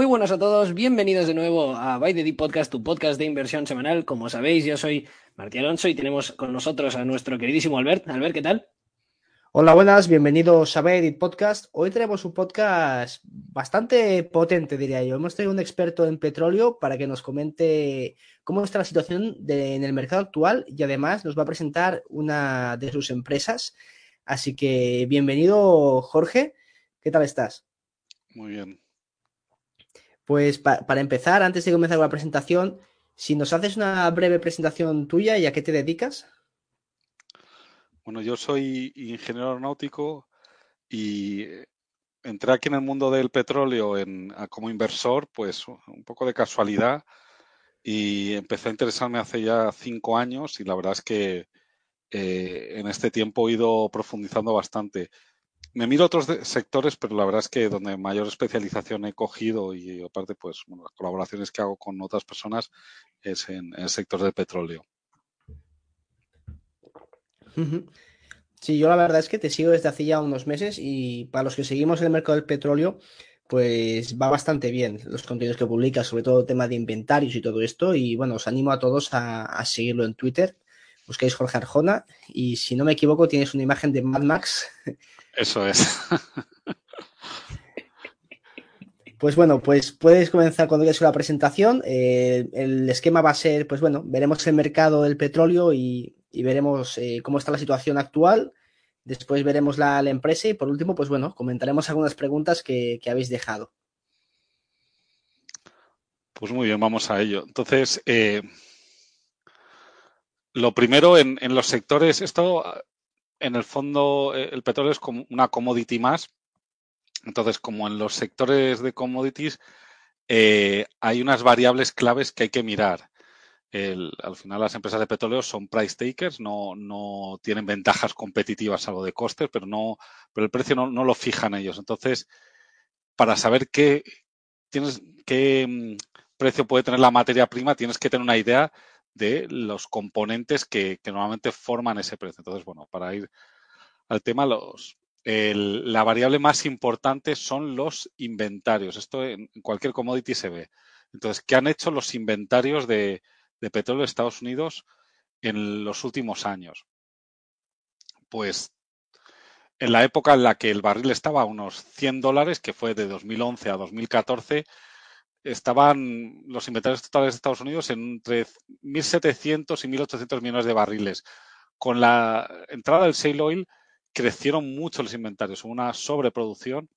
Muy buenas a todos. Bienvenidos de nuevo a By the Deep Podcast, tu podcast de inversión semanal. Como sabéis, yo soy Martín Alonso y tenemos con nosotros a nuestro queridísimo Albert. Albert, ¿qué tal? Hola, buenas, bienvenidos a By the Deep Podcast. Hoy tenemos un podcast bastante potente, diría yo. Hemos traído un experto en petróleo para que nos comente cómo está la situación en el mercado actual y además nos va a presentar una de sus empresas. Así que bienvenido, Jorge. ¿Qué tal estás? Muy bien. Pues para empezar, antes de comenzar con la presentación, si nos haces una breve presentación tuya y a qué te dedicas. Bueno, yo soy ingeniero aeronáutico y entré aquí en el mundo del petróleo en, como inversor, pues un poco de casualidad y empecé a interesarme hace ya cinco años y la verdad es que eh, en este tiempo he ido profundizando bastante me miro otros sectores, pero la verdad es que donde mayor especialización he cogido y aparte, pues, las colaboraciones que hago con otras personas es en, el sector del petróleo. Sí, yo la verdad es que te sigo desde hace ya unos meses y para los que seguimos en el mercado del petróleo, pues va bastante bien los contenidos que publicas, sobre todo el tema de inventarios y todo esto. Y bueno, os animo a todos a, a seguirlo en Twitter. Busquéis Jorge Arjona y si no me equivoco tienes una imagen de Mad Max eso es. Pues bueno, pues puedes comenzar cuando quieras la presentación. Eh, el esquema va a ser, pues bueno, veremos el mercado del petróleo y, veremos eh, cómo está la situación actual. Después veremos la, empresa y por último, pues bueno, comentaremos algunas preguntas que, habéis dejado. Pues muy bien, vamos a ello. Entonces, eh, lo primero en, en, los sectores, esto en el fondo eh, el petróleo es como una commodity más. Entonces, como en los sectores de commodities, eh, hay unas variables claves que hay que mirar. al final las empresas de petróleo son price takers, no, no tienen ventajas competitivas algo de costes, pero no, pero el precio no, no, lo fijan ellos. Entonces, para saber qué tienes, qué mm, precio puede tener la materia prima, tienes que tener una idea de los componentes que, normalmente forman ese precio. Entonces, bueno, para ir al tema, los, la variable más importante son los inventarios. Esto en, cualquier commodity se ve. Entonces, ¿qué han hecho los inventarios de, petróleo de Estados Unidos en los últimos años? Pues en la época en la que el barril estaba a unos 100 dólares, que fue de 2011 a 2014, estaban los inventarios totales de Estados Unidos entre 1.700 y 1.800 millones de barriles. Con la entrada del shale oil crecieron mucho los inventarios, una sobreproducción,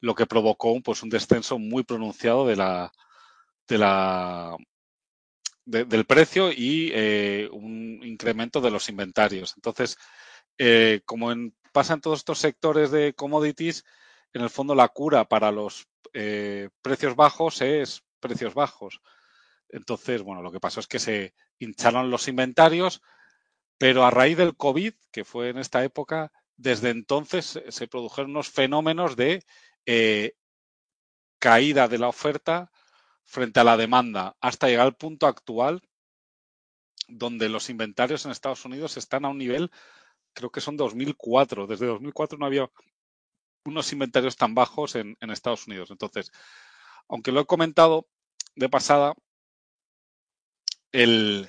lo que provocó pues, un descenso muy pronunciado de la, de la, del precio y eh, un incremento de los inventarios. Entonces, eh, como en, pasa en todos estos sectores de commodities, en el fondo la cura para los eh, precios bajos es precios bajos. Entonces, bueno, lo que pasó es que se hincharon los inventarios, pero a raíz del COVID, que fue en esta época, desde entonces se produjeron unos fenómenos de eh, caída de la oferta frente a la demanda, hasta llegar al punto actual donde los inventarios en Estados Unidos están a un nivel, creo que son 2004. Desde 2004 no había unos inventarios tan bajos en, Estados Unidos. Entonces, aunque lo he comentado de pasada, el,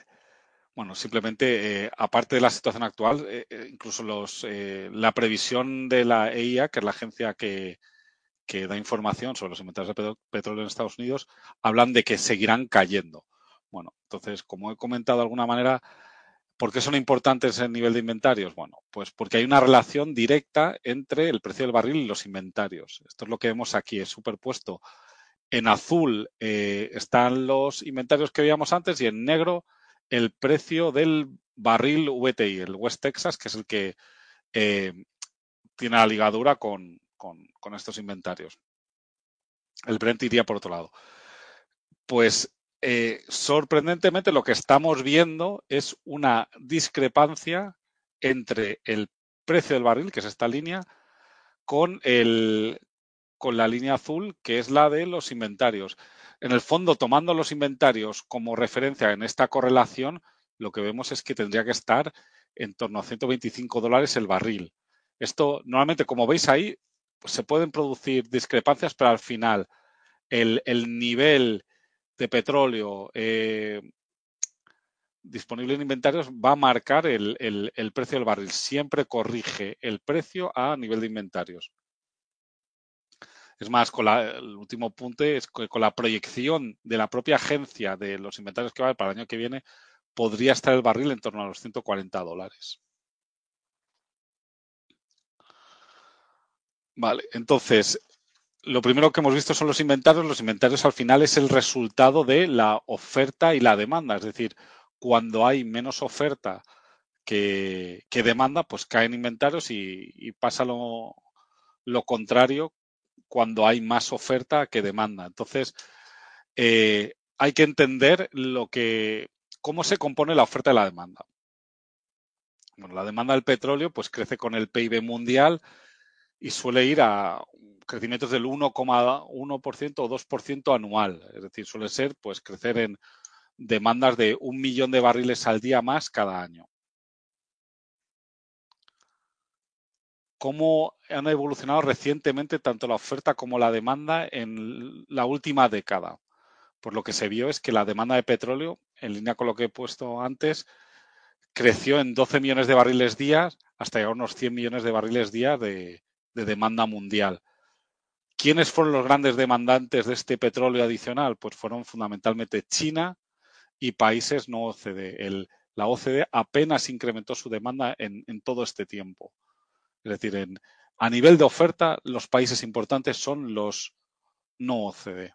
bueno, simplemente, eh, aparte de la situación actual, eh, eh, incluso los, la previsión de la EIA, que es la agencia que, que, da información sobre los inventarios de petróleo en Estados Unidos, hablan de que seguirán cayendo. Bueno, entonces, como he comentado de alguna manera, ¿Por qué son importantes el nivel de inventarios? Bueno, pues porque hay una relación directa entre el precio del barril y los inventarios. Esto es lo que vemos aquí, es superpuesto. En azul eh, están los inventarios que veíamos antes y en negro el precio del barril VTI, el West Texas, que es el que eh, tiene la ligadura con, con estos inventarios. El Brent iría por otro lado. Pues eh, sorprendentemente lo que estamos viendo es una discrepancia entre el precio del barril, que es esta línea, con, el, con la línea azul, que es la de los inventarios. En el fondo, tomando los inventarios como referencia en esta correlación, lo que vemos es que tendría que estar en torno a 125 dólares el barril. Esto, normalmente, como veis ahí, se pueden producir discrepancias, pero al final el, nivel de petróleo eh, disponible en inventarios va a marcar el, el, precio del barril. Siempre corrige el precio a nivel de inventarios. Es más, con el último punto es que con la proyección de la propia agencia de los inventarios que va para el año que viene, podría estar el barril en torno a los 140 dólares. Vale, entonces, lo primero que hemos visto son los inventarios. Los inventarios al final es el resultado de la oferta y la demanda. Es decir, cuando hay menos oferta que, demanda, pues caen inventarios y, pasa lo, contrario cuando hay más oferta que demanda. Entonces, eh, hay que entender lo que, cómo se compone la oferta y la demanda. Bueno, la demanda del petróleo pues crece con el PIB mundial y suele ir a crecimientos del 1,1% o 2% anual. Es decir, suele ser pues crecer en demandas de un millón de barriles al día más cada año. ¿Cómo han evolucionado recientemente tanto la oferta como la demanda en la última década? Pues lo que se vio es que la demanda de petróleo, en línea con lo que he puesto antes, creció en 12 millones de barriles día hasta llegar a unos 100 millones de barriles día de, de demanda mundial. ¿Quiénes fueron los grandes demandantes de este petróleo adicional? Pues fueron fundamentalmente China y países no OCDE. la OCDE apenas incrementó su demanda en, todo este tiempo. Es decir, a nivel de oferta, los países importantes son los no OCDE.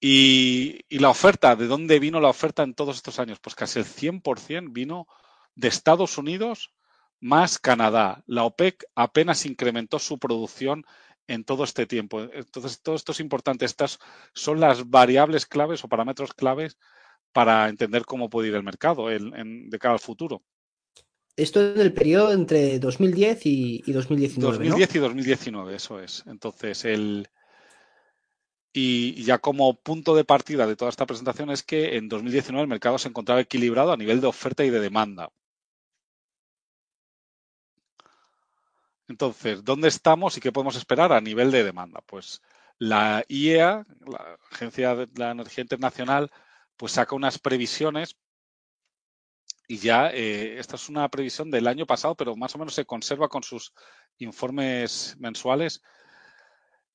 Y, y, la oferta, ¿de dónde vino la oferta en todos estos años? Pues casi el 100% vino de Estados Unidos más Canadá. La OPEC apenas incrementó su producción en todo este tiempo. Entonces, todo esto es importante. Estas son las variables claves o parámetros claves para entender cómo puede ir el mercado de cara al futuro. Esto es del periodo entre 2010 y, 2019. 2010 y 2019, eso es. Entonces, el. Y ya como punto de partida de toda esta presentación es que en 2019 el mercado se encontraba equilibrado a nivel de oferta y de demanda. Entonces, ¿dónde estamos y qué podemos esperar a nivel de demanda? Pues la IEA, la Agencia de la Energía Internacional, pues saca unas previsiones y ya eh, esta es una previsión del año pasado, pero más o menos se conserva con sus informes mensuales.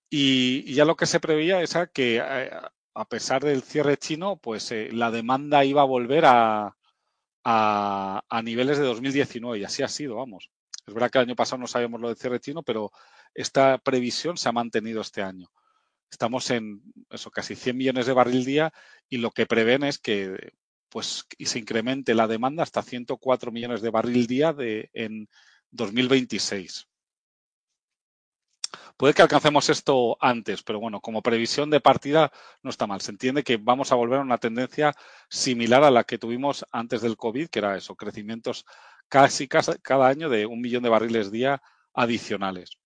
Y, ya lo que se preveía es que eh, a pesar del cierre chino, pues eh, la demanda iba a volver a, a, a niveles de 2019 y así ha sido, vamos. Es verdad que el año pasado no sabíamos lo del cierre chino, pero esta previsión se ha mantenido este año. Estamos en eso, casi 100 millones de barril día y lo que prevén es que pues, se incremente la demanda hasta 104 millones de barril día en 2026. Puede que alcancemos esto antes, pero bueno, como previsión de partida no está mal. Se entiende que vamos a volver a una tendencia similar a la que tuvimos antes del COVID, que era eso, crecimientos casi cada año de un millón de barriles día adicionales.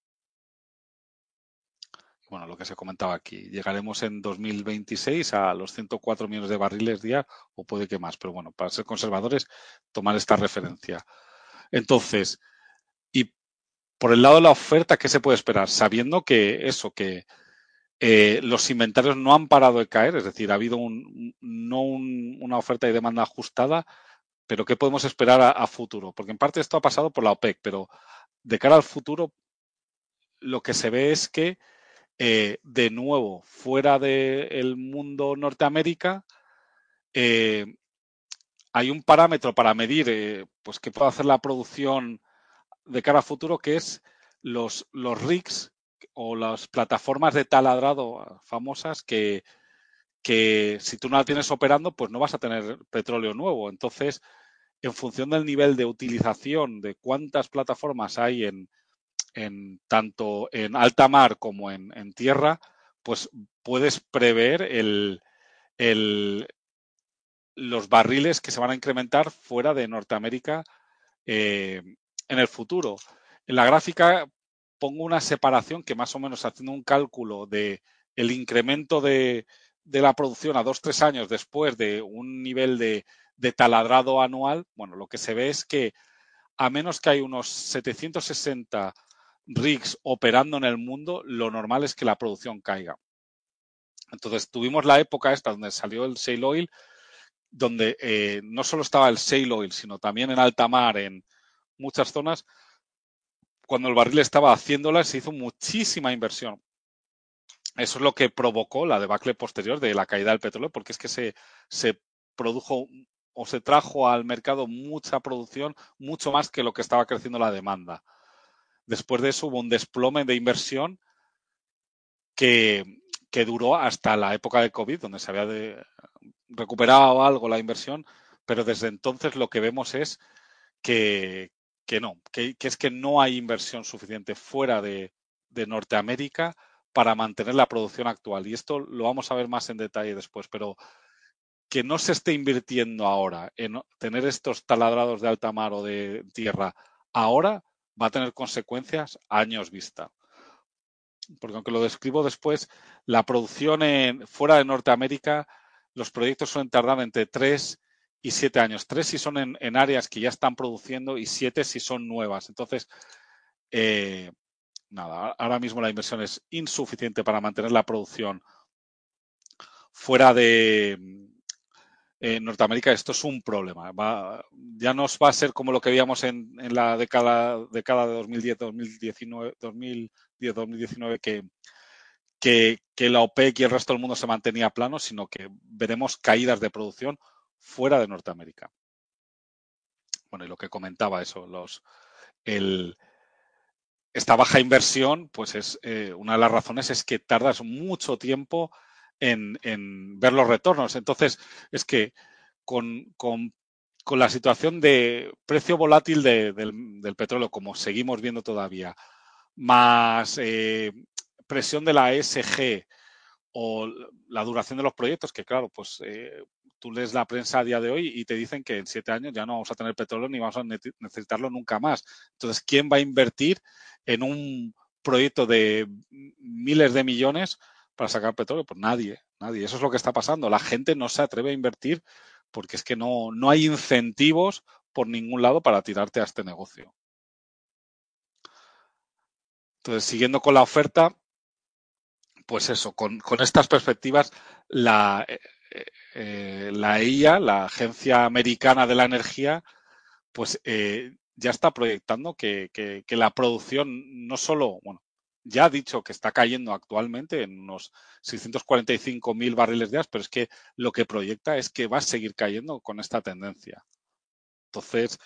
Bueno, lo que se comentaba aquí, llegaremos en 2026 a los 104 millones de barriles día o puede que más, pero bueno, para ser conservadores, tomar esta referencia. Entonces, y por el lado de la oferta, ¿qué se puede esperar? Sabiendo que eso, que eh, los inventarios no han parado de caer, es decir, ha habido un, no una oferta y demanda ajustada, pero ¿qué podemos esperar a, futuro? Porque en parte esto ha pasado por la OPEC, pero de cara al futuro, lo que se ve es que, eh, de nuevo, fuera del mundo Norteamérica, eh, hay un parámetro para medir eh, pues qué puede hacer la producción de cara al futuro, que es los, los rigs o las plataformas de taladrado famosas que, que si tú no la tienes operando, pues no vas a tener petróleo nuevo. Entonces, en función del nivel de utilización de cuántas plataformas hay en, tanto en alta mar como en, tierra, pues puedes prever el, los barriles que se van a incrementar fuera de Norteamérica eh, en el futuro. En la gráfica pongo una separación que más o menos haciendo un cálculo de el incremento de, de la producción a dos, tres años después de un nivel de, taladrado anual, bueno, lo que se ve es que a menos que hay unos 760 rigs operando en el mundo, lo normal es que la producción caiga. Entonces tuvimos la época esta donde salió el shale oil, donde eh, no solo estaba el shale oil, sino también en alta mar, en muchas zonas, cuando el barril estaba haciéndola, se hizo muchísima inversión. Eso es lo que provocó la debacle posterior de la caída del petróleo, porque es que se, se produjo o se trajo al mercado mucha producción, mucho más que lo que estaba creciendo la demanda. Después de eso hubo un desplome de inversión que, que duró hasta la época de COVID, donde se había recuperado algo la inversión, pero desde entonces lo que vemos es que, que no, que, que, es que no hay inversión suficiente fuera de, de Norteamérica para mantener la producción actual. Y esto lo vamos a ver más en detalle después, pero que no se esté invirtiendo ahora en tener estos taladrados de alta mar o de tierra ahora va a tener consecuencias años vista. Porque aunque lo describo después, la producción en, fuera de Norteamérica, los proyectos suelen tardar entre 3 y 7 años. 3 si son en, áreas que ya están produciendo y 7 si son nuevas. Entonces, eh, nada, ahora mismo la inversión es insuficiente para mantener la producción fuera de, en Norteamérica esto es un problema. Ya no va a ser como lo que veíamos en, la década, de 2010-2019, 2010-2019 que, que, que, la OPEC y el resto del mundo se mantenía plano, sino que veremos caídas de producción fuera de Norteamérica. Bueno, y lo que comentaba eso, los, el, esta baja inversión, pues es eh, una de las razones es que tardas mucho tiempo en, ver los retornos. Entonces, es que con, con, con la situación de precio volátil de, del, del, petróleo, como seguimos viendo todavía, más eh, presión de la ESG o la duración de los proyectos, que claro, pues eh, tú lees la prensa a día de hoy y te dicen que en siete años ya no vamos a tener petróleo ni vamos a necesitarlo nunca más. Entonces, ¿quién va a invertir en un proyecto de miles de millones para sacar petróleo? Pues nadie, nadie. Eso es lo que está pasando. La gente no se atreve a invertir porque es que no, no hay incentivos por ningún lado para tirarte a este negocio. Entonces, siguiendo con la oferta, pues eso, con, con estas perspectivas, la, eh, la EIA, la Agencia Americana de la Energía, pues eh, ya está proyectando que, la producción no solo, bueno, ya ha dicho que está cayendo actualmente en unos 645 mil barriles de gas, pero es que lo que proyecta es que va a seguir cayendo con esta tendencia. Entonces,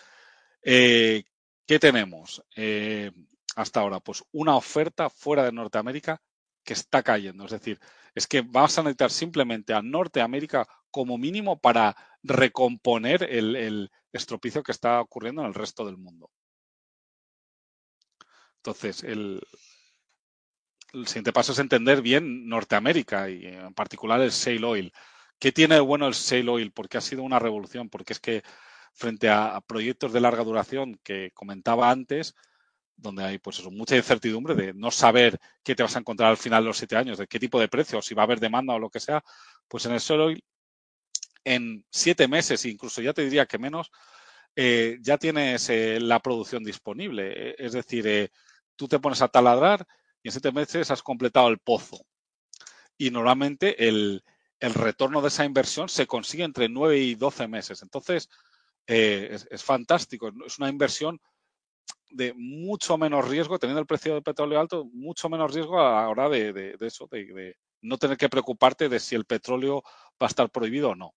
eh, ¿qué tenemos hasta ahora? Pues una oferta fuera de Norteamérica que está cayendo. Es decir, es que vas a necesitar simplemente a Norteamérica como mínimo para recomponer el, estropicio que está ocurriendo en el resto del mundo. Entonces, el, el siguiente paso es entender bien Norteamérica y en particular el shale oil. ¿Qué tiene de bueno el shale oil? Porque ha sido una revolución, porque es que frente a proyectos de larga duración que comentaba antes, donde hay pues mucha incertidumbre de no saber qué te vas a encontrar al final de los siete años, de qué tipo de precios, si va a haber demanda o lo que sea, pues en el oil en siete meses, incluso ya te diría que menos, eh, ya tienes eh, la producción disponible. Es decir, eh, tú te pones a taladrar y en siete meses has completado el pozo. Y normalmente el, el retorno de esa inversión se consigue entre nueve y doce meses. Entonces, es, es, fantástico. Es una inversión de mucho menos riesgo, teniendo el precio del petróleo alto, mucho menos riesgo a la hora de, de, eso, de, de, no tener que preocuparte de si el petróleo va a estar prohibido o no.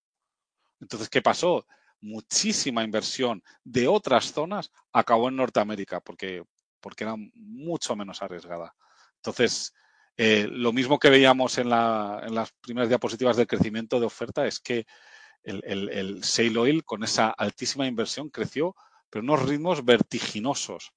Entonces, ¿qué pasó? Muchísima inversión de otras zonas acabó en Norteamérica porque, porque era mucho menos arriesgada. Entonces, eh, lo mismo que veíamos en, la, en, las primeras diapositivas del crecimiento de oferta es que el, el, el shale oil con esa altísima inversión creció, pero unos ritmos vertiginosos.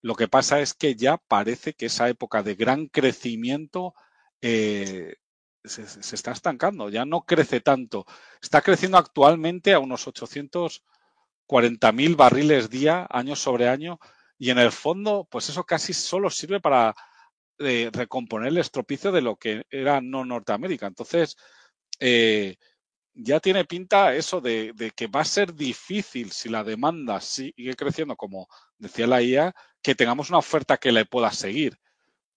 Lo que pasa es que ya parece que esa época de gran crecimiento eh, se, está estancando, ya no crece tanto. Está creciendo actualmente a unos 840 mil barriles día, año sobre año, y en el fondo, pues eso casi solo sirve para de recomponer el estropicio de lo que era no Norteamérica. Entonces, eh, ya tiene pinta eso de, que va a ser difícil si la demanda sigue creciendo, como decía la IA, que tengamos una oferta que le pueda seguir.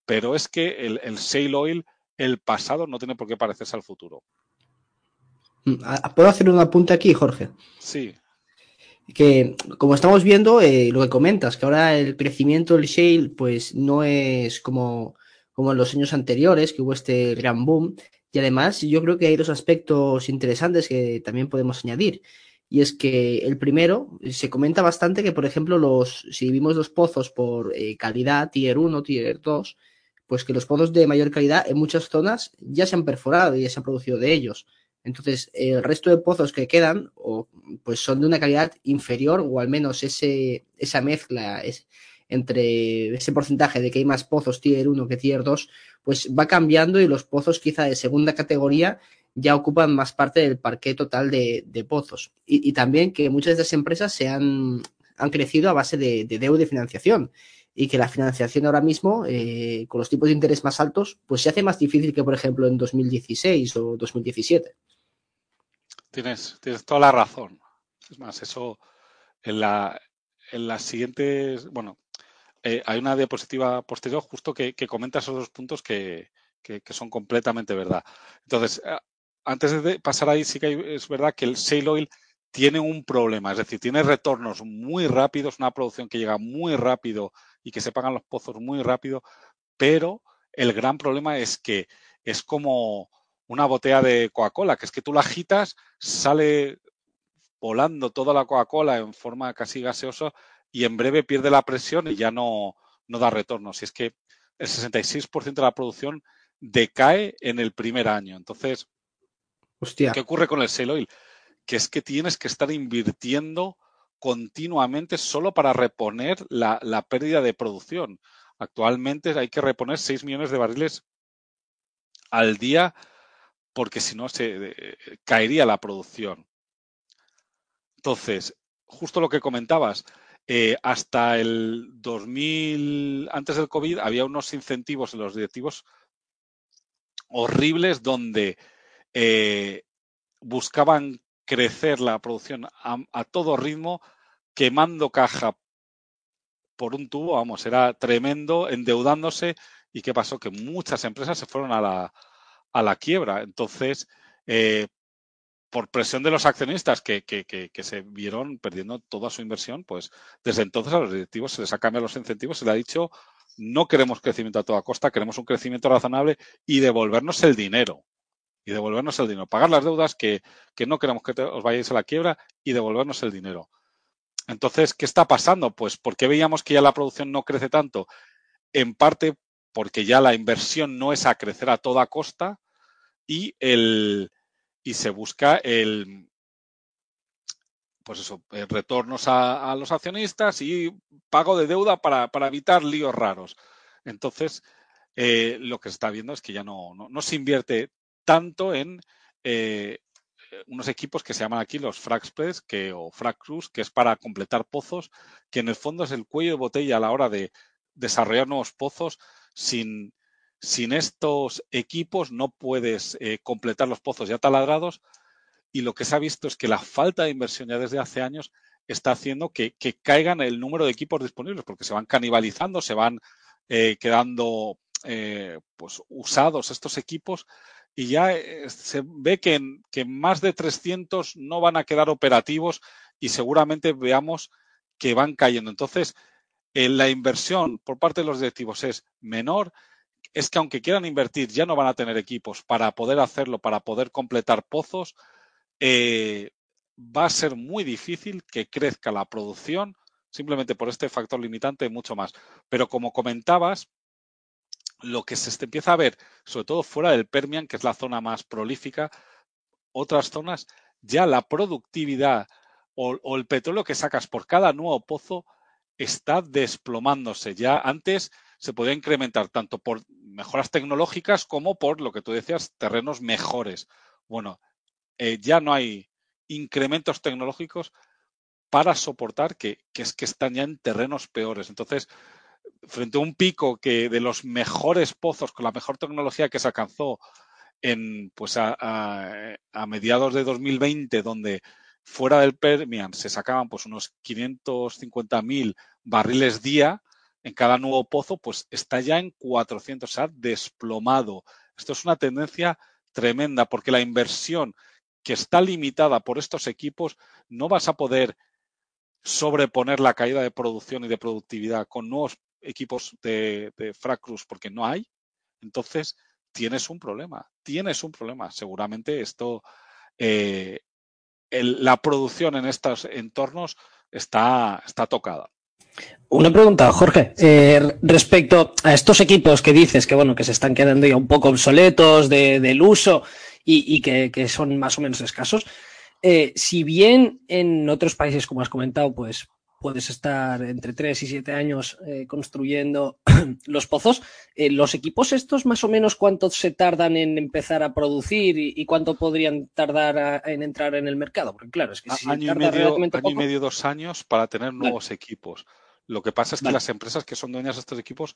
Pero es que el, el shale oil, el pasado, no tiene por qué parecerse al futuro. Mm, ¿Puedo hacer un apunte aquí, Jorge? Sí. Que como estamos viendo, eh, lo que comentas, que ahora el crecimiento del shale, pues no es como, como en los años anteriores, que hubo este gran boom, y además, yo creo que hay dos aspectos interesantes que también podemos añadir. Y es que el primero, se comenta bastante que, por ejemplo, los, si vimos los pozos por eh, calidad, tier 1, tier 2, pues que los pozos de mayor calidad en muchas zonas ya se han perforado y ya se han producido de ellos. Entonces, el resto de pozos que quedan, o, pues son de una calidad inferior, o al menos ese, esa mezcla es, entre ese porcentaje de que hay más pozos tier 1 que tier 2, pues va cambiando y los pozos quizá de segunda categoría ya ocupan más parte del parque total de, pozos. Y, también que muchas de estas empresas se han, han crecido a base de, deuda y financiación. Y que la financiación ahora mismo, eh, con los tipos de interés más altos, pues se hace más difícil que, por ejemplo, en 2016 o 2017. Tienes, tienes toda la razón. Es más, eso en la, en las siguientes, bueno, eh, hay una diapositiva posterior justo que, comenta esos dos puntos que, son completamente verdad. Entonces, eh, antes de pasar ahí, sí que es verdad que el Sail Oil tiene un problema, es decir, tiene retornos muy rápidos, una producción que llega muy rápido y que se pagan los pozos muy rápido, pero el gran problema es que es como una botella de Coca-Cola, que es que tú la agitas, sale volando toda la Coca-Cola en forma casi gaseosa y en breve pierde la presión y ya no, no da retorno. Si es que el 66% de la producción decae en el primer año. Entonces, ¿qué ocurre con el sale oil? Que es que tienes que estar invirtiendo continuamente solo para reponer la, la pérdida de producción. Actualmente hay que reponer 6 millones de barriles al día porque si no se eh, caería la producción. Entonces, justo lo que comentabas, eh, hasta el 2000, antes del COVID, había unos incentivos en los directivos horribles donde eh, buscaban crecer la producción a, todo ritmo, quemando caja por un tubo, vamos, era tremendo, endeudándose. ¿Y qué pasó? Que muchas empresas se fueron a la, a la quiebra. Entonces, eh, por presión de los accionistas que, se vieron perdiendo toda su inversión, pues desde entonces a los directivos se les ha cambiado los incentivos, se les ha dicho no queremos crecimiento a toda costa, queremos un crecimiento razonable y devolvernos el dinero. Y devolvernos el dinero. Pagar las deudas que, no queremos que os vayáis a la quiebra y devolvernos el dinero. Entonces, ¿qué está pasando? Pues porque veíamos que ya la producción no crece tanto. En parte porque ya la inversión no es a crecer a toda costa y el, y se busca el, pues eso, eh, retornos a, los accionistas y pago de deuda para, evitar líos raros. Entonces, eh, lo que se está viendo es que ya no, no, se invierte tanto en eh, unos equipos que se llaman aquí los Fragspress que, o Frag que es para completar pozos, que en el fondo es el cuello de botella a la hora de desarrollar nuevos pozos sin, sin estos equipos no puedes eh, completar los pozos ya taladrados y lo que se ha visto es que la falta de inversión ya desde hace años está haciendo que, caigan el número de equipos disponibles porque se van canibalizando, se van eh, quedando eh, pues usados estos equipos y ya se ve que, que más de 300 no van a quedar operativos y seguramente veamos que van cayendo. Entonces, la inversión por parte de los directivos es menor es que aunque quieran invertir, ya no van a tener equipos para poder hacerlo, para poder completar pozos, eh, va a ser muy difícil que crezca la producción simplemente por este factor limitante mucho más. Pero como comentabas, lo que se empieza a ver, sobre todo fuera del Permian, que es la zona más prolífica, otras zonas, ya la productividad o el petróleo que sacas por cada nuevo pozo está desplomándose. Ya antes se podía incrementar tanto por mejoras tecnológicas como por lo que tú decías, terrenos mejores. Bueno, eh, ya no hay incrementos tecnológicos para soportar que, que están ya en terrenos peores. Entonces, frente a un pico que de los mejores pozos con la mejor tecnología que se alcanzó en, pues a, a, mediados de 2020, donde fuera del Permian se sacaban pues unos 550.000 barriles día en cada nuevo pozo, pues está ya en 400, se ha desplomado. Esto es una tendencia tremenda porque la inversión que está limitada por estos equipos no vas a poder sobreponer la caída de producción y de productividad con nuevos equipos de, de Fracruz porque no hay. Entonces, tienes un problema, tienes un problema. Seguramente esto, eh, la producción en estos entornos está, está tocada. Una pregunta, Jorge, eh, respecto a estos equipos que dices que bueno que se están quedando ya un poco obsoletos de, del uso y, que, que, son más o menos escasos. Eh, si bien en otros países, como has comentado, pues puedes estar entre 3 y 7 años eh, construyendo los pozos. ¿Los equipos estos más o menos cuánto se tardan en empezar a producir y, y cuánto podrían tardar a, en entrar en el mercado? Porque claro, es que si año, y medio, año poco... y medio, dos años para tener nuevos equipos. Lo que pasa es que vale. las empresas que son dueñas de estos equipos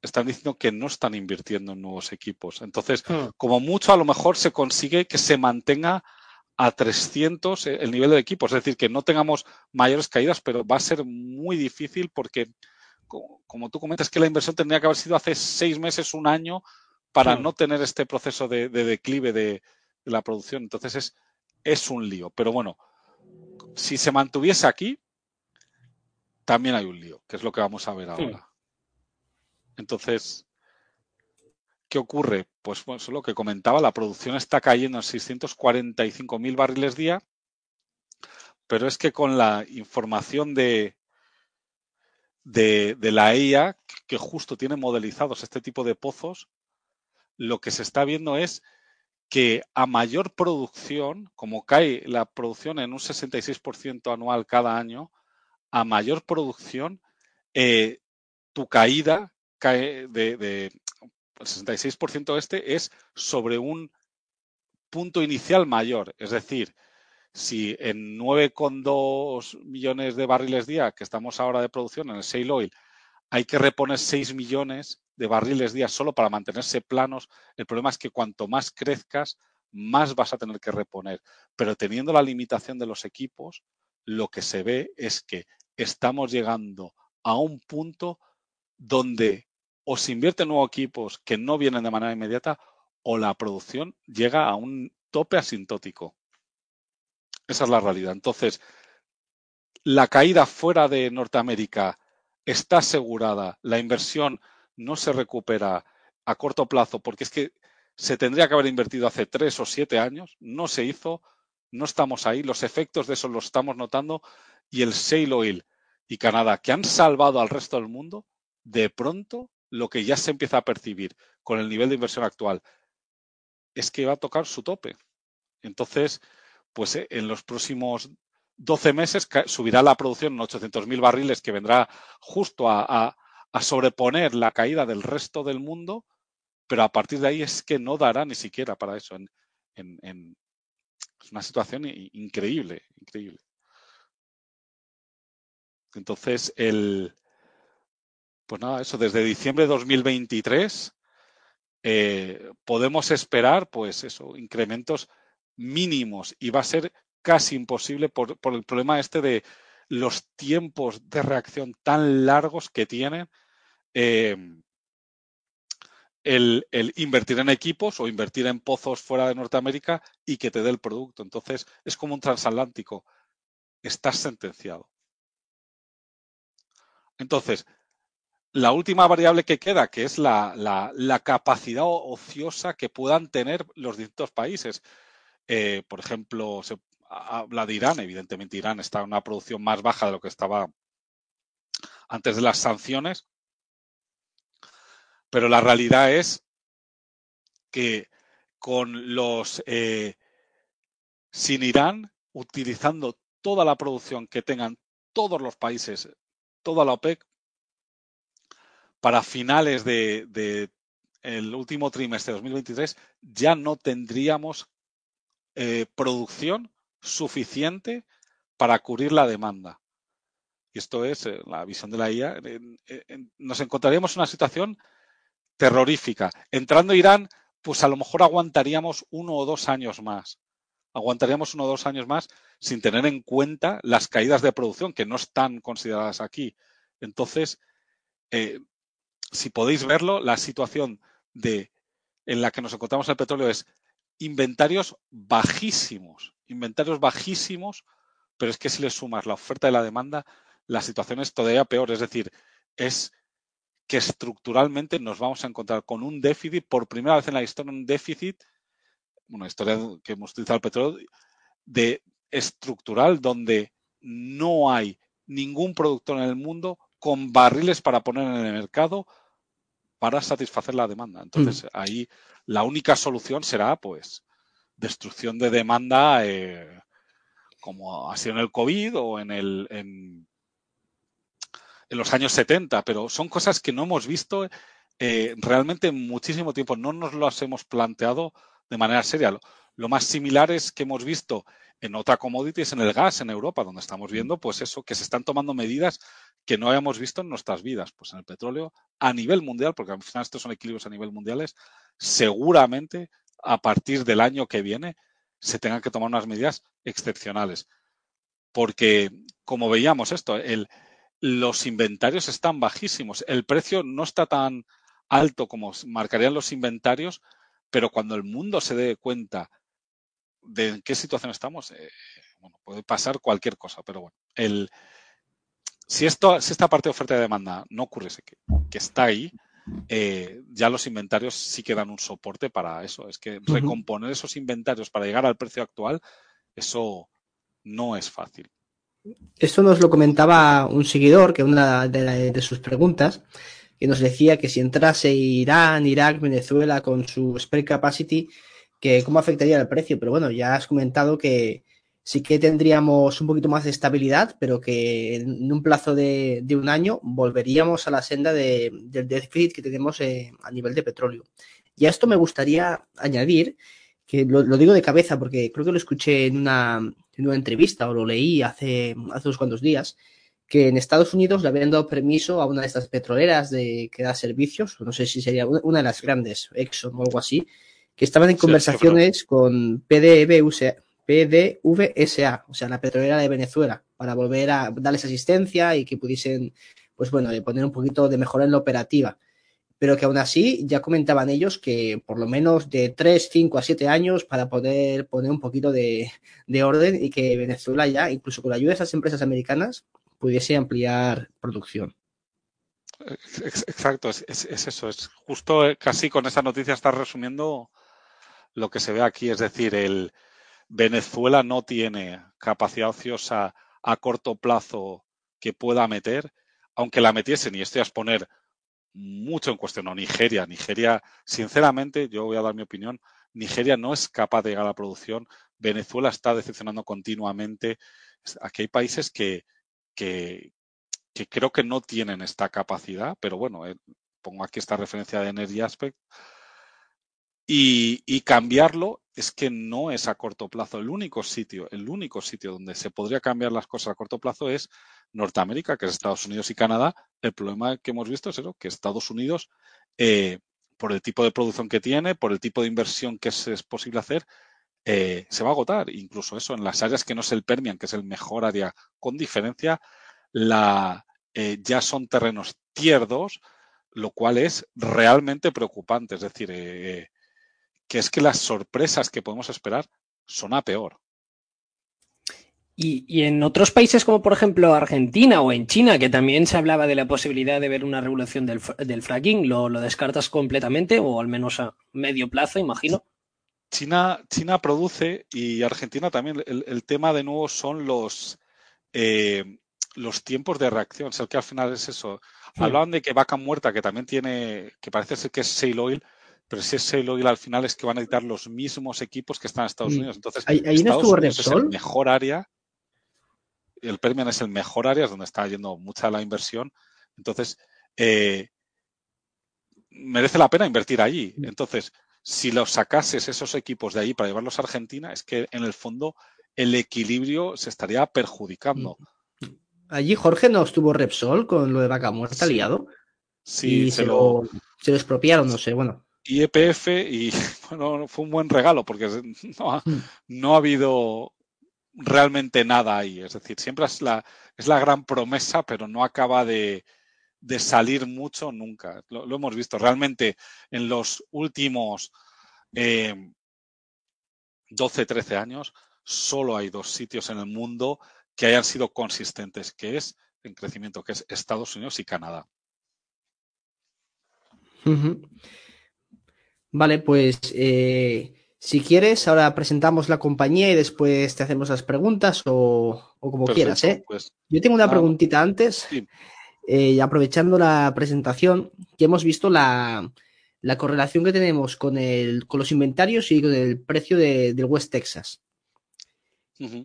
están diciendo que no están invirtiendo en nuevos equipos. Entonces, hmm. como mucho, a lo mejor se consigue que se mantenga a 300 eh, el nivel del equipo. Es decir, que no tengamos mayores caídas, pero va a ser muy difícil porque, como tú comentas, que la inversión tendría que haber sido hace seis meses, un año, para sí. no tener este proceso de, de declive de, de, la producción. Entonces es, es un lío. Pero bueno, si se mantuviese aquí, también hay un lío, que es lo que vamos a ver ahora. Sí. Entonces, ¿Qué ocurre? Pues bueno, eso es lo que comentaba, la producción está cayendo en 645.000 barriles día, pero es que con la información de, de, de, la EIA, que justo tiene modelizados este tipo de pozos, lo que se está viendo es que a mayor producción, como cae la producción en un 66% anual cada año, a mayor producción, eh, tu caída cae de, de, el 66% este es sobre un punto inicial mayor. Es decir, si en 9,2 millones de barriles día que estamos ahora de producción en el shale oil hay que reponer 6 millones de barriles día solo para mantenerse planos, el problema es que cuanto más crezcas, más vas a tener que reponer. Pero teniendo la limitación de los equipos, lo que se ve es que estamos llegando a un punto donde o se invierte en nuevos equipos que no vienen de manera inmediata o la producción llega a un tope asintótico. Esa es la realidad. Entonces, la caída fuera de Norteamérica está asegurada, la inversión no se recupera a corto plazo porque es que se tendría que haber invertido hace tres o siete años, no se hizo, no estamos ahí, los efectos de eso los estamos notando y el shale oil y Canadá, que han salvado al resto del mundo, de pronto lo que ya se empieza a percibir con el nivel de inversión actual es que va a tocar su tope. Entonces, pues eh, en los próximos 12 meses subirá la producción en 800.000 barriles que vendrá justo a, a, a, sobreponer la caída del resto del mundo, pero a partir de ahí es que no dará ni siquiera para eso. En, en, en, es una situación increíble, increíble. Entonces, el, pues nada, eso desde diciembre de 2023 eh, podemos esperar, pues eso, incrementos mínimos y va a ser casi imposible por, por, el problema este de los tiempos de reacción tan largos que tienen eh, el, invertir en equipos o invertir en pozos fuera de Norteamérica y que te dé el producto. Entonces es como un transatlántico. Estás sentenciado. Entonces, la última variable que queda, que es la capacidad ociosa que puedan tener los distintos países. Eh, por ejemplo, se habla de Irán, evidentemente Irán está en una producción más baja de lo que estaba antes de las sanciones, pero la realidad es que con los eh, sin Irán utilizando toda la producción que tengan todos los países, toda la OPEC, para finales de, el último trimestre de 2023 ya no tendríamos eh, producción suficiente para cubrir la demanda. Y esto es eh, la visión de la IA. Nos encontraríamos en una situación terrorífica. Entrando Irán, pues a lo mejor aguantaríamos uno o dos años más. Aguantaríamos uno o dos años más sin tener en cuenta las caídas de producción que no están consideradas aquí. Entonces, eh, si podéis verlo, la situación de, en la que nos encontramos el petróleo es inventarios bajísimos, inventarios bajísimos, pero es que si le sumas la oferta y la demanda, la situación es todavía peor. Es decir, es que estructuralmente nos vamos a encontrar con un déficit, por primera vez en la historia, un déficit, una historia que hemos utilizado el petróleo, de estructural, donde no hay ningún productor en el mundo con barriles para poner en el mercado para satisfacer la demanda. Entonces, mm. ahí la única solución será, pues, destrucción de demanda, eh, como ha sido en el COVID o en el en, los años 70, pero son cosas que no hemos visto eh, realmente en muchísimo tiempo. No nos las hemos planteado de manera seria. Lo, lo, más similar es que hemos visto en otra commodity es en el gas en Europa, donde estamos viendo, pues eso, que se están tomando medidas que no habíamos visto en nuestras vidas. Pues en el petróleo, a nivel mundial, porque al final estos son equilibrios a nivel mundiales, seguramente a partir del año que viene se tengan que tomar unas medidas excepcionales. Porque, como veíamos esto, el, los inventarios están bajísimos. El precio no está tan alto como marcarían los inventarios, pero cuando el mundo se dé cuenta de en qué situación estamos, eh, bueno, puede pasar cualquier cosa. Pero bueno, el, si, esto, si esta parte de oferta y demanda no ocurre, que, que está ahí, eh, ya los inventarios sí que dan un soporte para eso. Es que recomponer esos inventarios para llegar al precio actual, eso no es fácil. Esto nos lo comentaba un seguidor, que una de, sus preguntas, que nos decía que si entrase Irán, Irak, Venezuela con su spare capacity, que cómo afectaría el precio. Pero bueno, ya has comentado que, sí que tendríamos un poquito más de estabilidad, pero que en un plazo de, un año volveríamos a la senda del déficit que tenemos eh, a nivel de petróleo. Y a esto me gustaría añadir, que lo, digo de cabeza porque creo que lo escuché en una, entrevista o lo leí hace, hace unos cuantos días, que en Estados Unidos le habían dado permiso a una de estas petroleras de que da servicios, no sé si sería una de las grandes, Exxon o algo así, que estaban en conversaciones con PDVSA, PDVSA, o sea, la petrolera de Venezuela, para volver a darles asistencia y que pudiesen, pues bueno, poner un poquito de mejora en la operativa. Pero que aún así ya comentaban ellos que por lo menos de 3, 5 a 7 años para poder poner un poquito de, orden y que Venezuela ya, incluso con la ayuda de esas empresas americanas, pudiese ampliar producción. Exacto, es, eso, es justo eh, casi con esa noticia está resumiendo lo que se ve aquí, es decir, el, Venezuela no tiene capacidad ociosa a corto plazo que pueda meter, aunque la metiesen, y esto es poner mucho en cuestión, o Nigeria. Nigeria, sinceramente, yo voy a dar mi opinión, Nigeria no es capaz de llegar a la producción, Venezuela está decepcionando continuamente. Aquí hay países que, que, creo que no tienen esta capacidad, pero bueno, eh, pongo aquí esta referencia de Energy Aspect, y, cambiarlo es que no es a corto plazo. El único sitio, el único sitio donde se podría cambiar las cosas a corto plazo es Norteamérica, que es Estados Unidos y Canadá. El problema que hemos visto es que Estados Unidos, eh, por el tipo de producción que tiene, por el tipo de inversión que es, posible hacer, eh, se va a agotar. Incluso eso, en las áreas que no es el Permian, que es el mejor área con diferencia, eh, ya son terrenos tierdos, lo cual es realmente preocupante. Es decir, que es que las sorpresas que podemos esperar son a peor. Y, en otros países como por ejemplo Argentina o en China, que también se hablaba de la posibilidad de ver una regulación del, fracking, ¿lo, descartas completamente o al menos a medio plazo, imagino? China, China produce y Argentina también. El, tema de nuevo son los, eh, los tiempos de reacción. O sea, que al final es eso. Hablaban de que vaca muerta, que también tiene, que parece ser que es sail oil, pero si es el al final es que van a editar los mismos equipos que están en Estados Unidos. Entonces, ¿Ahí, Estados no Unidos es el mejor área. El Permian es el mejor área, es donde está yendo mucha la inversión. Entonces, eh, merece la pena invertir allí. Mm. Entonces, si los sacases esos equipos de ahí para llevarlos a Argentina, es que en el fondo el equilibrio se estaría perjudicando. Mm. Allí Jorge no estuvo Repsol con lo de vaca muerta liado. Sí, se, lo... se lo expropiaron, no sé, bueno y EPF y bueno, fue un buen regalo porque no ha, Mm. no ha habido realmente nada ahí. Es decir, siempre es la, es la gran promesa, pero no acaba de, de salir mucho nunca. Lo, hemos visto. Realmente en los últimos eh, 12, 13 años, solo hay dos sitios en el mundo que hayan sido consistentes, que es en crecimiento, que es Estados Unidos y Canadá. Vale, pues eh, si quieres, ahora presentamos la compañía y después te hacemos las preguntas o, o como quieras, ¿eh? pues, Yo tengo una Ah, preguntita antes, sí. eh, y aprovechando la presentación, que hemos visto la, la correlación que tenemos con, el, con los inventarios y con el precio de- del West Texas.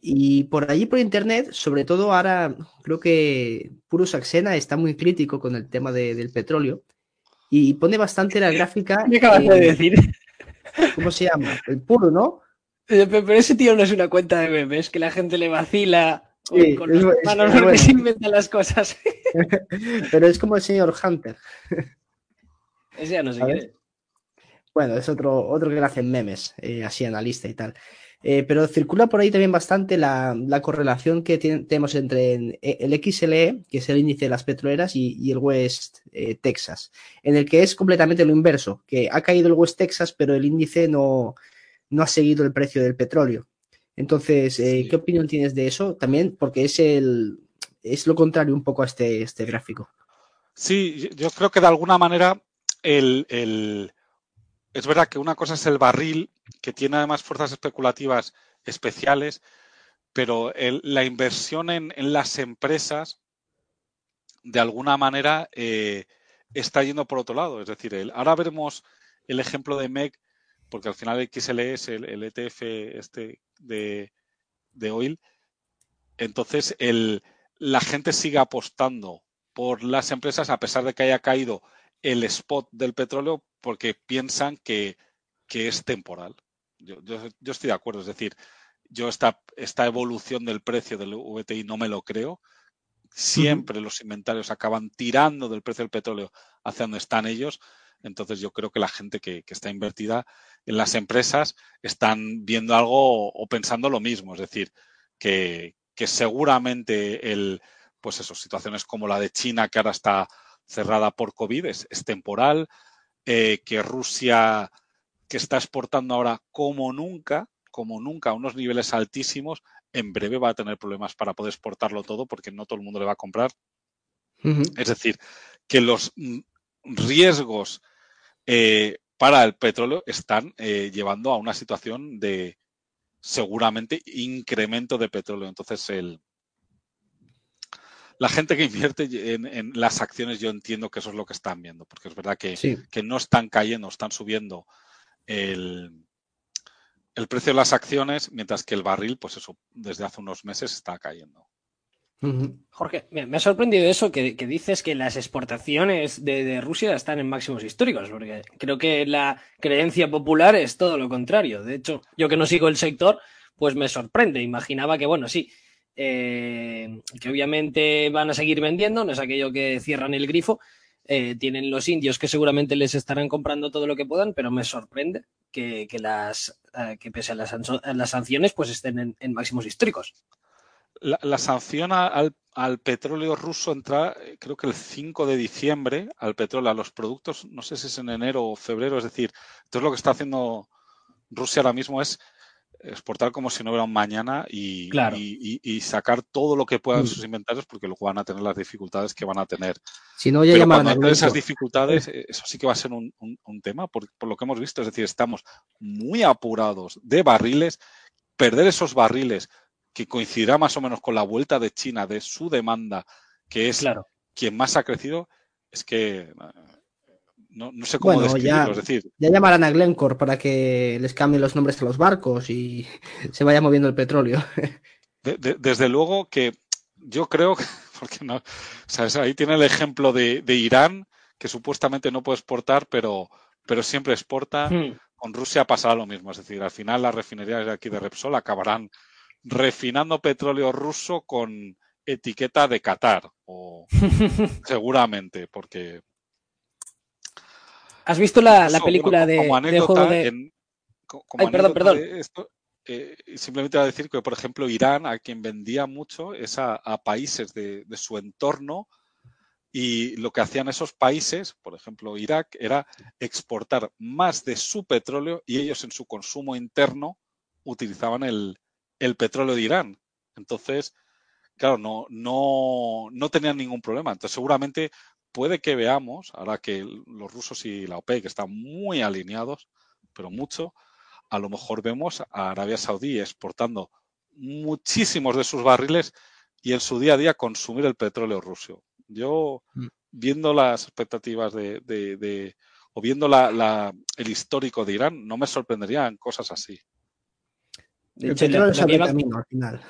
Y por allí, por internet, sobre todo ahora, creo que Puro Saxena está muy crítico con el tema de- del petróleo y pone bastante la gráfica. Me acabas de decir. ¿Cómo se llama? El Puro, ¿no? Eh, Pero ese tío no es una cuenta de memes, que la gente le vacila con, Sí, con es los porque bueno. se inventan las cosas. Pero es como el señor Hunter. Ese ya no sé quién es. Bueno, es otro, otro que le hacen memes, eh, así analista y tal. Eh, pero circula por ahí también bastante la, la correlación que tiene- tenemos entre en- eh, el XLE, que es el índice de las petroleras, y, y el West eh, Texas, en el que es completamente lo inverso, que ha caído el West Texas, pero el índice no, no ha seguido el precio del petróleo. Entonces, eh, Sí. ¿qué opinión tienes de eso? También porque es el es lo contrario un poco a este, este gráfico. Sí, yo- yo creo que de alguna manera el, el- es verdad que una cosa es el barril, que tiene además fuerzas especulativas especiales, pero la inversión en, las empresas, de alguna manera, eh, está yendo por otro lado. Es decir, el- ahora veremos el ejemplo de MEG, porque al final el XLE es el, ETF este de, de oil. Entonces, la gente sigue apostando por las empresas a pesar de que haya caído el spot del petróleo porque piensan que, que es temporal. Yo, yo, yo estoy de acuerdo, es decir, yo esta, esta evolución del precio del VTI no me lo creo. Siempre los inventarios acaban tirando del precio del petróleo hacia donde están ellos. Entonces yo creo que la gente que, que está invertida en las empresas están viendo algo o pensando lo mismo. Es decir, que, que seguramente el, pues eso, situaciones como la de China, que ahora está cerrada por COVID, es, es temporal, eh, que Rusia, que está exportando ahora como nunca, como nunca a unos niveles altísimos, en breve va a tener problemas para poder exportarlo todo porque no todo el mundo le va a comprar. Es decir, que los mm, riesgos eh, para el petróleo están eh, llevando a una situación de seguramente incremento de petróleo. Entonces, el, la gente que invierte en, en las acciones, yo entiendo que eso es lo que están viendo, porque es verdad que, Sí. que no están cayendo, están subiendo el, el precio de las acciones, mientras que el barril, pues eso, desde hace unos meses está cayendo. Jorge, me, me ha sorprendido eso que, que dices que las exportaciones de, de Rusia están en máximos históricos, porque creo que la creencia popular es todo lo contrario. De hecho, yo que no sigo el sector, pues me sorprende. Imaginaba que, bueno, sí, eh, que obviamente van a seguir vendiendo, no es aquello que cierran el grifo. eh, tienen los indios que seguramente les estarán comprando todo lo que puedan, pero me sorprende que, que las eh, que pese a las, las sanciones, pues estén en, máximos históricos. La, sanción al, al petróleo ruso entra, creo que el 5 de diciembre, al petróleo, a los productos, no sé si es en enero o febrero, es decir, entonces lo que está haciendo Rusia ahora mismo es exportar como si no hubiera un mañana y, Claro. y- y- y sacar todo lo que puedan en Mm. sus inventarios porque luego van a tener las dificultades que van a tener. Si no, ya Pero llamarán cuando a entren esas dificultades, eso sí que va a ser un, un- un tema, por, por lo que hemos visto. Es decir, estamos muy apurados de barriles. Perder esos barriles, que coincidirá más o menos con la vuelta de China, de su demanda, que es Claro. quien más ha crecido, es que no, no sé cómo Bueno, describirlo. ya- Es decir, Ya llamarán a Glencore para que les cambien los nombres a los barcos y se vaya moviendo el petróleo. de- de- desde luego que yo creo que, porque no, ¿sabes? ahí tiene el ejemplo de, de Irán, que supuestamente no puede exportar, pero, pero siempre exporta. Hmm. con Rusia pasará lo mismo. Es decir, al final las refinerías de aquí de Repsol acabarán refinando petróleo ruso con etiqueta de Qatar, o seguramente, porque ¿Has visto la, la película de, como anécdota, de... En, como Ay, perdón, perdón. Esto, eh, simplemente a decir que, por ejemplo, Irán, a quien vendía mucho, es a, a países de, de, su entorno y lo que hacían esos países, por ejemplo, Irak, era exportar más de su petróleo y ellos en su consumo interno utilizaban el, el petróleo de Irán. Entonces, claro, no, no, no tenían ningún problema. Entonces, seguramente puede que veamos, ahora que los rusos y la OPEC están muy alineados, pero mucho, a lo mejor vemos a Arabia Saudí exportando muchísimos de sus barriles y en su día a día consumir el petróleo ruso. Yo, Mm. viendo las expectativas de, de, de o viendo la, la, el histórico de Irán, no me sorprenderían cosas así. De El hecho, petróleo lo, es lo que el iba, camino al final.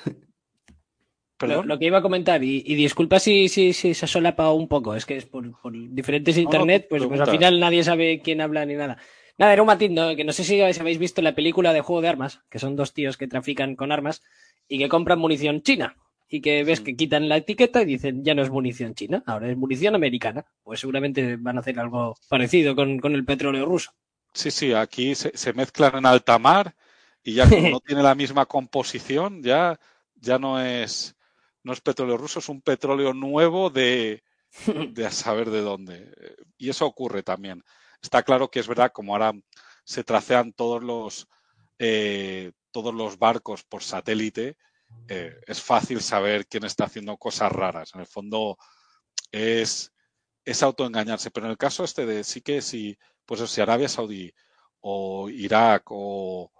Lo, que iba a comentar, y, y disculpa si, si, si se solapa un poco, es que es por, por diferentes no, internet, pues, pues al final nadie sabe quién habla ni nada. Nada, era un matiz, ¿no? que no sé si habéis visto la película de Juego de Armas, que son dos tíos que trafican con armas y que compran munición china. Y que ves Sí. que quitan la etiqueta y dicen, ya no es munición china, ahora es munición americana. Pues seguramente van a hacer algo parecido con, con el petróleo ruso. Sí, sí, aquí se, se mezclan en alta mar y ya como no tiene la misma composición, ya, ya no es, no es petróleo ruso, es un petróleo nuevo de, de a saber de dónde. Y eso ocurre también. Está claro que es verdad, como ahora se tracean todos los, eh, todos los barcos por satélite, eh, es fácil saber quién está haciendo cosas raras. En el fondo es, es autoengañarse. Pero en el caso este de sí que si, pues si Arabia Saudí o Irak o,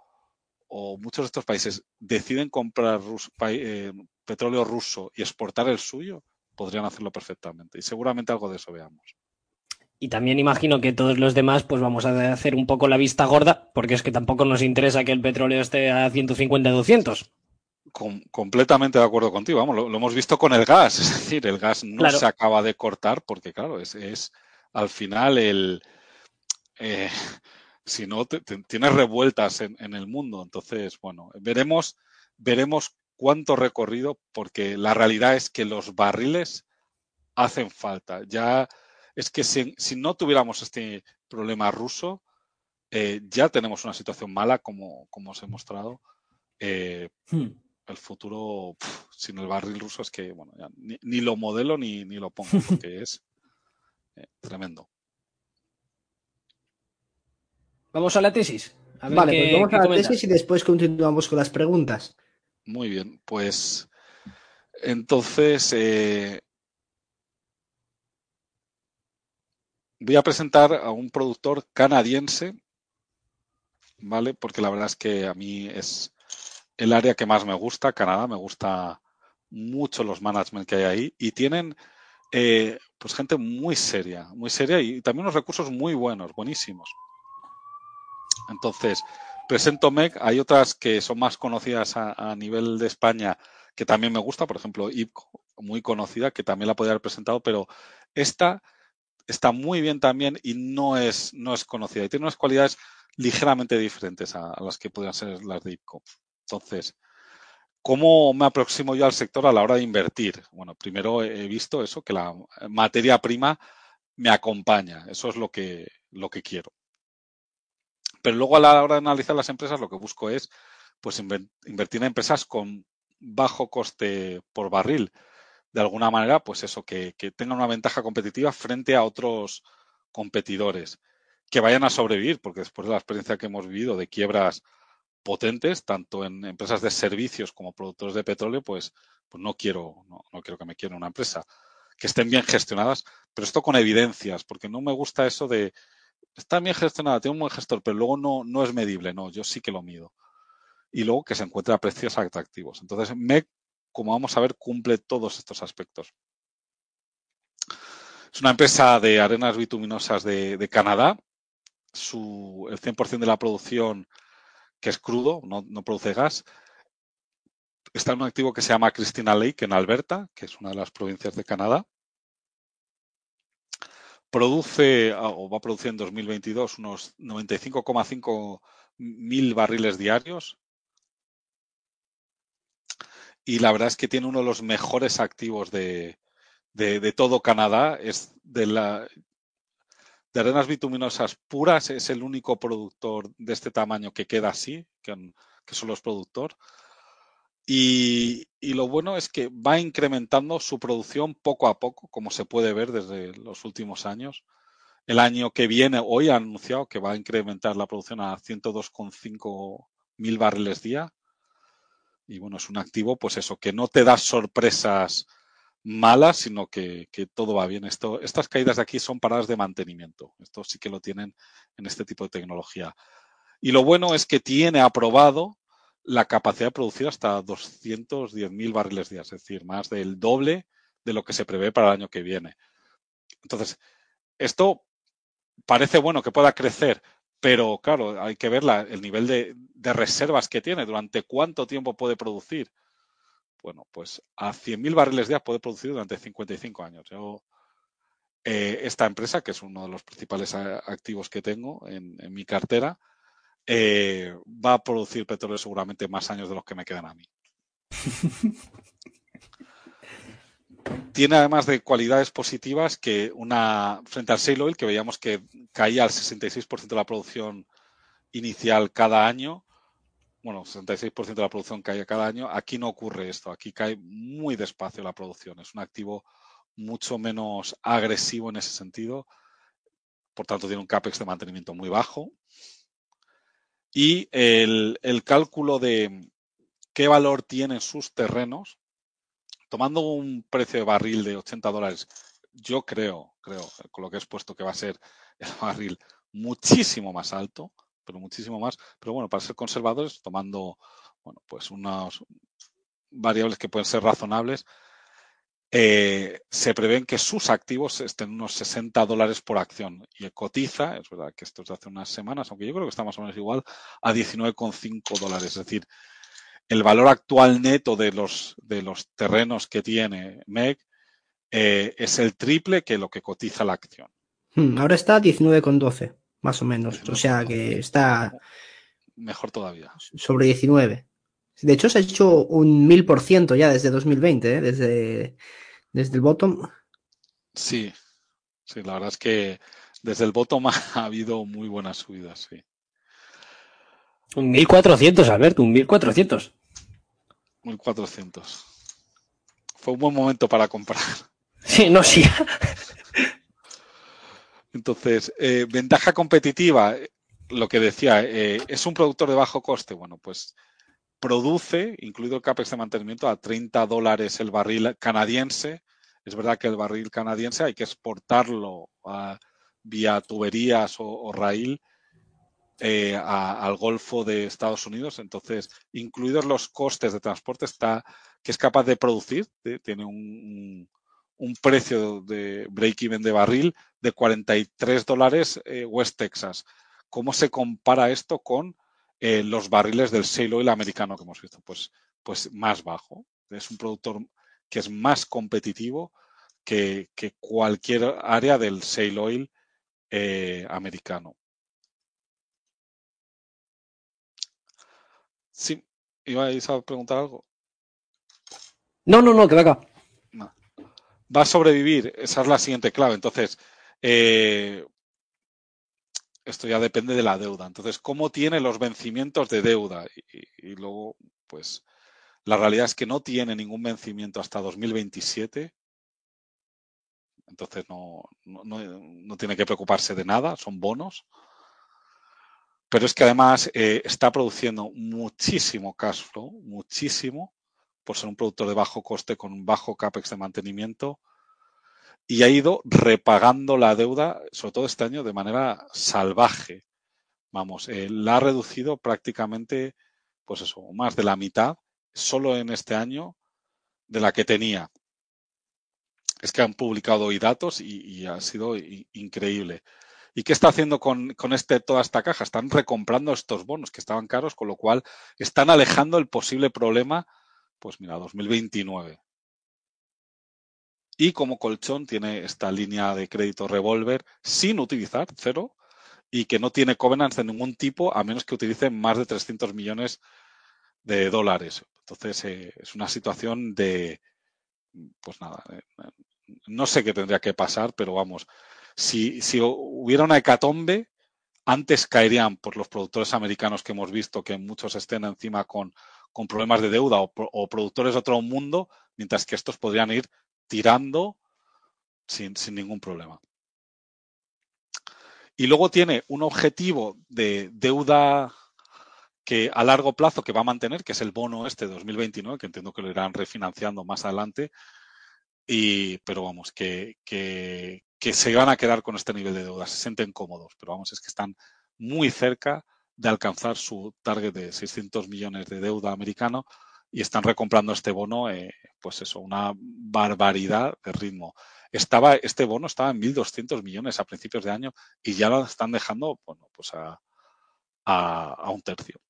o muchos de estos países deciden comprar rus, eh, petróleo ruso y exportar el suyo, podrían hacerlo perfectamente. Y seguramente algo de eso veamos. Y también imagino que todos los demás, pues vamos a hacer un poco la vista gorda, porque es que tampoco nos interesa que el petróleo esté a 150, 200. Com completamente de acuerdo contigo. Vamos, lo, lo, hemos visto con el gas. Es decir, el gas no Claro. se acaba de cortar porque, claro, es, es al final el. Eh, si no, te, te, tienes revueltas en, en, el mundo. Entonces, bueno, veremos, veremos cuánto recorrido, porque la realidad es que los barriles hacen falta. Ya es que si, si no tuviéramos este problema ruso, eh, ya tenemos una situación mala, como, como os he mostrado. Eh, hmm. El futuro sin el barril ruso es que, bueno, ya, ni, ni, lo modelo ni, ni lo pongo, porque es eh, tremendo. Vamos a la tesis. A vale, qué, pues vamos a la comentas. tesis y después continuamos con las preguntas. Muy bien, pues entonces eh, voy a presentar a un productor canadiense, ¿vale? Porque la verdad es que a mí es el área que más me gusta, Canadá, me gusta mucho los management que hay ahí y tienen eh, pues gente muy seria, muy seria y también unos recursos muy buenos, buenísimos. Entonces, presento MEC, hay otras que son más conocidas a, nivel de España que también me gusta, por ejemplo, IPCO, muy conocida, que también la podría haber presentado, pero esta está muy bien también y no es, no es conocida y tiene unas cualidades ligeramente diferentes a, a las que podrían ser las de IPCO. Entonces, ¿cómo me aproximo yo al sector a la hora de invertir? Bueno, primero he visto eso, que la materia prima me acompaña. Eso es lo que, lo que quiero. Pero luego a la hora de analizar las empresas, lo que busco es pues invertir en empresas con bajo coste por barril. De alguna manera, pues eso, que, que tengan una ventaja competitiva frente a otros competidores. Que vayan a sobrevivir, porque después de la experiencia que hemos vivido de quiebras potentes, tanto en empresas de servicios como productores de petróleo, pues, pues no quiero, no, no, quiero que me quiera una empresa. Que estén bien gestionadas, pero esto con evidencias, porque no me gusta eso de está bien gestionada, tiene un buen gestor, pero luego no, no es medible, no, yo sí que lo mido. Y luego que se encuentre a precios atractivos. Entonces, MEC, como vamos a ver, cumple todos estos aspectos. Es una empresa de arenas bituminosas de, de Canadá. Su, el 100% de la producción que es crudo, no, no, produce gas. Está en un activo que se llama Christina Lake en Alberta, que es una de las provincias de Canadá. Produce o va a producir en 2022 unos 95,5 mil barriles diarios. Y la verdad es que tiene uno de los mejores activos de, de, de todo Canadá. Es de la, de arenas bituminosas puras es el único productor de este tamaño que queda así, que, que solo es productor. Y, lo bueno es que va incrementando su producción poco a poco, como se puede ver desde los últimos años. El año que viene, hoy ha anunciado que va a incrementar la producción a 102,5 mil barriles día. Y bueno, es un activo, pues eso, que no te da sorpresas malas, sino que, que todo va bien. Esto, estas caídas de aquí son paradas de mantenimiento. Esto sí que lo tienen en este tipo de tecnología. Y lo bueno es que tiene aprobado la capacidad de producir hasta 210.000 barriles día, es decir, más del doble de lo que se prevé para el año que viene. Entonces, esto parece bueno que pueda crecer, pero claro, hay que ver el nivel de, reservas que tiene, durante cuánto tiempo puede producir. Bueno, pues a 100.000 barriles día puede producir durante 55 años. Yo, eh, esta empresa, que es uno de los principales activos que tengo en, en mi cartera, eh, va a producir petróleo seguramente más años de los que me quedan a mí. Tiene además de cualidades positivas que una frente al shale oil que veíamos que caía al 66% de la producción inicial cada año. Bueno, 66% de la producción caía cada año. Aquí no ocurre esto. Aquí cae muy despacio la producción. Es un activo mucho menos agresivo en ese sentido. Por tanto, tiene un CAPEX de mantenimiento muy bajo. Y el, el cálculo de qué valor tienen sus terrenos tomando un precio de barril de 80 dólares, yo creo, creo, con lo que he expuesto que va a ser el barril muchísimo más alto, pero muchísimo más. Pero bueno, para ser conservadores, tomando, bueno, pues unas variables que pueden ser razonables, eh, se prevén que sus activos estén unos 60 dólares por acción y cotiza, es verdad que esto es de hace unas semanas, aunque yo creo que está más o menos igual, a 19,5 dólares. Es decir, el valor actual neto de los, de los terrenos que tiene MEG eh, es el triple que lo que cotiza la acción. Hmm, ahora está 19,12, más o menos. O sea que está. Mejor todavía. Sobre 19. De hecho, se ha hecho un 1000% ya desde 2020, ¿eh? desde, desde el bottom. Sí, sí, la verdad es que desde el bottom ha habido muy buenas subidas, sí. Un 1400, Alberto, un 1400. 1400. Fue un buen momento para comprar. Sí, no, sí. Entonces, eh, ventaja competitiva, lo que decía, eh, es un productor de bajo coste. Bueno, pues produce, incluido el CAPEX de mantenimiento, a 30 dólares el barril canadiense. Es verdad que el barril canadiense hay que exportarlo a, vía tuberías o, o raíl eh, al Golfo de Estados Unidos. Entonces, incluidos los costes de transporte, está que es capaz de producir, tiene un, un, precio de break-even de barril de 43 dólares eh, West Texas. ¿Cómo se compara esto con eh, los barriles del shale oil americano que hemos visto? Pues, pues más bajo. Es un productor que es más competitivo que, que cualquier área del shale oil eh, americano. Sí, ibais a preguntar algo. No, no, no, que. No. Va a sobrevivir, esa es la siguiente clave. Entonces, eh, esto ya depende de la deuda. Entonces, ¿cómo tiene los vencimientos de deuda? Y, luego, pues, la realidad es que no tiene ningún vencimiento hasta 2027. Entonces, no, no, no tiene que preocuparse de nada, son bonos. Pero es que además eh, está produciendo muchísimo cash flow, muchísimo, por ser un productor de bajo coste con un bajo CAPEX de mantenimiento. Y ha ido repagando la deuda, sobre todo este año, de manera salvaje. Vamos, eh, la ha reducido prácticamente, pues eso, más de la mitad, solo en este año, de la que tenía. Es que han publicado hoy datos y, ha sido increíble. ¿Y qué está haciendo con, con este, toda esta caja? Están recomprando estos bonos que estaban caros, con lo cual están alejando el posible problema, pues mira, 2029. Y como colchón tiene esta línea de crédito revolver sin utilizar, cero, y que no tiene covenants de ningún tipo a menos que utilicen más de 300 millones de dólares. Entonces eh, es una situación de, pues nada, eh, no sé qué tendría que pasar, pero vamos, si, si hubiera una hecatombe, antes caerían por los productores americanos que hemos visto que muchos estén encima con, con problemas de deuda o, productores de otro mundo, mientras que estos podrían ir tirando sin, sin ningún problema. Y luego tiene un objetivo de deuda que a largo plazo que va a mantener, que es el bono este de 2029, que entiendo que lo irán refinanciando más adelante, y, pero vamos, que, que, que se van a quedar con este nivel de deuda, se sienten cómodos, pero vamos, es que están muy cerca de alcanzar su target de 600 millones de deuda americano y están recomprando este bono, eh, pues eso, una barbaridad de ritmo. Estaba, este bono estaba en 1.200 millones a principios de año y ya lo están dejando, bueno, pues a, a un tercio.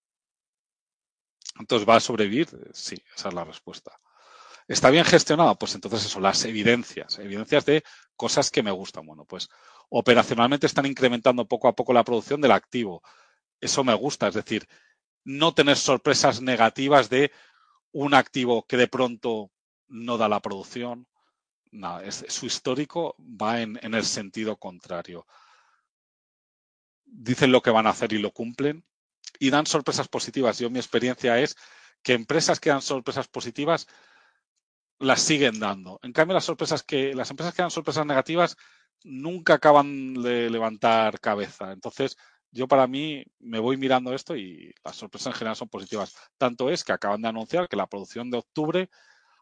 Entonces, ¿va a sobrevivir? Sí, esa es la respuesta. ¿Está bien gestionado? Pues entonces eso, las evidencias, evidencias de cosas que me gustan. Bueno, pues operacionalmente están incrementando poco a poco la producción del activo. Eso me gusta, es decir, no tener sorpresas negativas de un activo que de pronto no da la producción. Nada, es, su histórico va en, en el sentido contrario. Dicen lo que van a hacer y lo cumplen y dan sorpresas positivas. Yo mi experiencia es que empresas que dan sorpresas positivas las siguen dando. En cambio, las sorpresas que, las empresas que dan sorpresas negativas nunca acaban de levantar cabeza. Entonces, yo para mí me voy mirando esto y las sorpresas en general son positivas. Tanto es que acaban de anunciar que la producción de octubre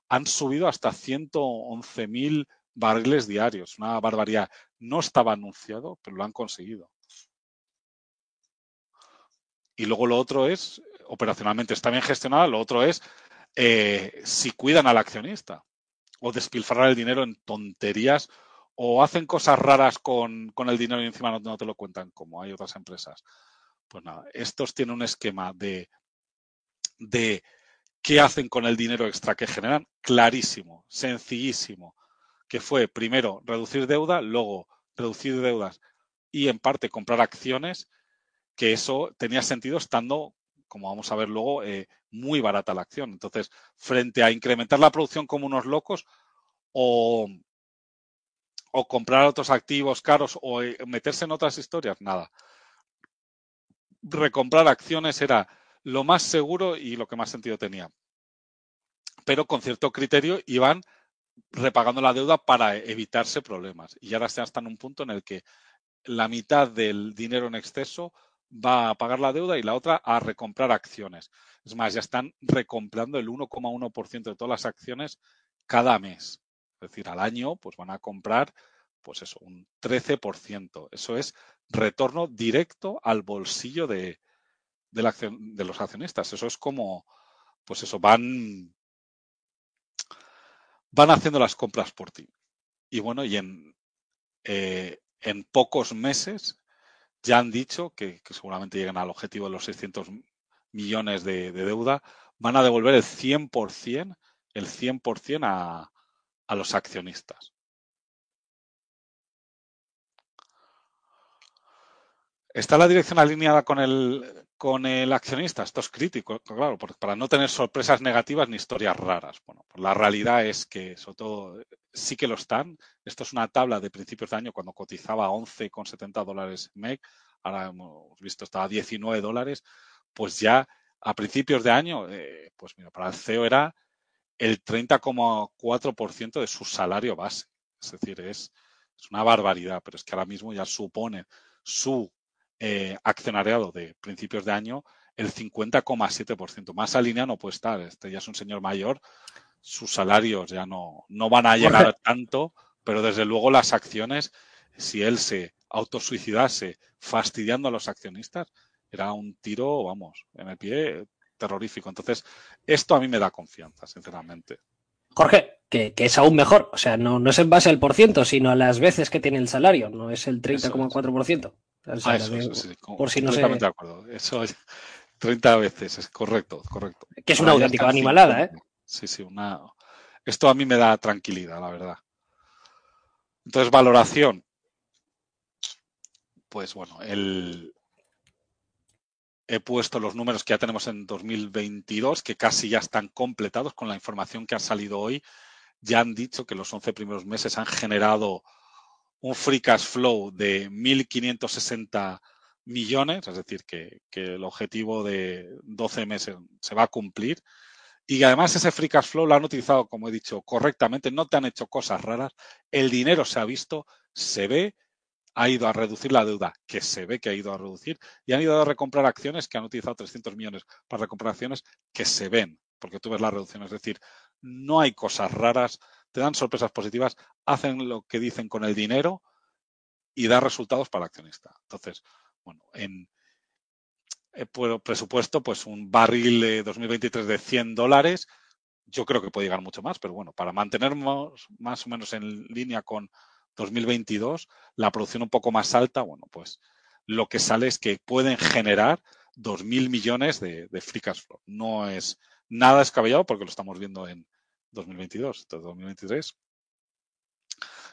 han subido hasta 111.000 barriles diarios. Una barbaridad. No estaba anunciado, pero lo han conseguido. Y luego lo otro es, operacionalmente está bien gestionada, lo otro es eh, si cuidan al accionista o despilfarrar el dinero en tonterías o hacen cosas raras con, con el dinero y encima no, te lo cuentan como hay otras empresas. Pues nada, estos tienen un esquema de, de qué hacen con el dinero extra que generan clarísimo, sencillísimo, que fue primero reducir deuda, luego reducir deudas y en parte comprar acciones, que eso tenía sentido estando como vamos a ver luego, eh, muy barata la acción. Entonces, frente a incrementar la producción como unos locos o, o comprar otros activos caros o eh, meterse en otras historias, nada. Recomprar acciones era lo más seguro y lo que más sentido tenía. Pero con cierto criterio iban repagando la deuda para evitarse problemas. Y ahora están en un punto en el que la mitad del dinero en exceso va a pagar la deuda y la otra a recomprar acciones. Es más, ya están recomprando el 1,1% de todas las acciones cada mes. Es decir, al año pues van a comprar pues eso, un 13%. Eso es retorno directo al bolsillo de, de, de los accionistas. Eso es como, pues eso, van, van haciendo las compras por ti. Y bueno, y en, eh, en pocos meses ya han dicho que, seguramente lleguen al objetivo de los 600 millones de, deuda, van a devolver el 100%, el 100% a, a los accionistas. ¿Está la dirección alineada con el, con el accionista? Esto es crítico, claro, para no tener sorpresas negativas ni historias raras. Bueno, pues la realidad es que, sobre todo, sí que lo están. Esto es una tabla de principios de año cuando cotizaba 11,70 dólares MEC. Ahora hemos visto estaba a 19 dólares. Pues ya a principios de año, eh, pues mira, para el CEO era el 30,4% de su salario base. Es decir, es, es una barbaridad, pero es que ahora mismo ya supone su eh, accionariado de principios de año el 50,7%. Más alineado no puede estar. Este ya es un señor mayor. Sus salarios ya no, no van a llegar tanto, pero desde luego las acciones, si él se autosuicidase fastidiando a los accionistas, era un tiro, vamos, en el pie terrorífico. Entonces, esto a mí me da confianza, sinceramente. Jorge, que, es aún mejor. O sea, no, no es en base al por ciento, sino a las veces que tiene el salario. No es el 30,4%. Ah, eso, por si no sé. de acuerdo. Eso 30 veces, es correcto, correcto. Que es una auténtica animalada, ¿eh? Sí, sí, una... Esto a mí me da tranquilidad, la verdad. Entonces, valoración. Pues bueno, el... he puesto los números que ya tenemos en 2022, que casi ya están completados con la información que ha salido hoy. Ya han dicho que los 11 primeros meses han generado un free cash flow de 1.560 millones, es decir, que, el objetivo de 12 meses se va a cumplir. Y además ese free cash flow lo han utilizado, como he dicho, correctamente, no te han hecho cosas raras, el dinero se ha visto, se ve, ha ido a reducir la deuda, que se ve que ha ido a reducir, y han ido a recomprar acciones que han utilizado 300 millones para recomprar acciones que se ven, porque tú ves la reducción. Es decir, no hay cosas raras, te dan sorpresas positivas, hacen lo que dicen con el dinero y da resultados para el accionista. Entonces, bueno, en eh, presupuesto, pues un barril de 2023 de 100 dólares, yo creo que puede llegar mucho más, pero bueno, para mantenernos más o menos en línea con 2022, la producción un poco más alta, bueno, pues lo que sale es que pueden generar 2.000 millones de, de free cash flow. No es nada descabellado porque lo estamos viendo en 2022, entonces 2023.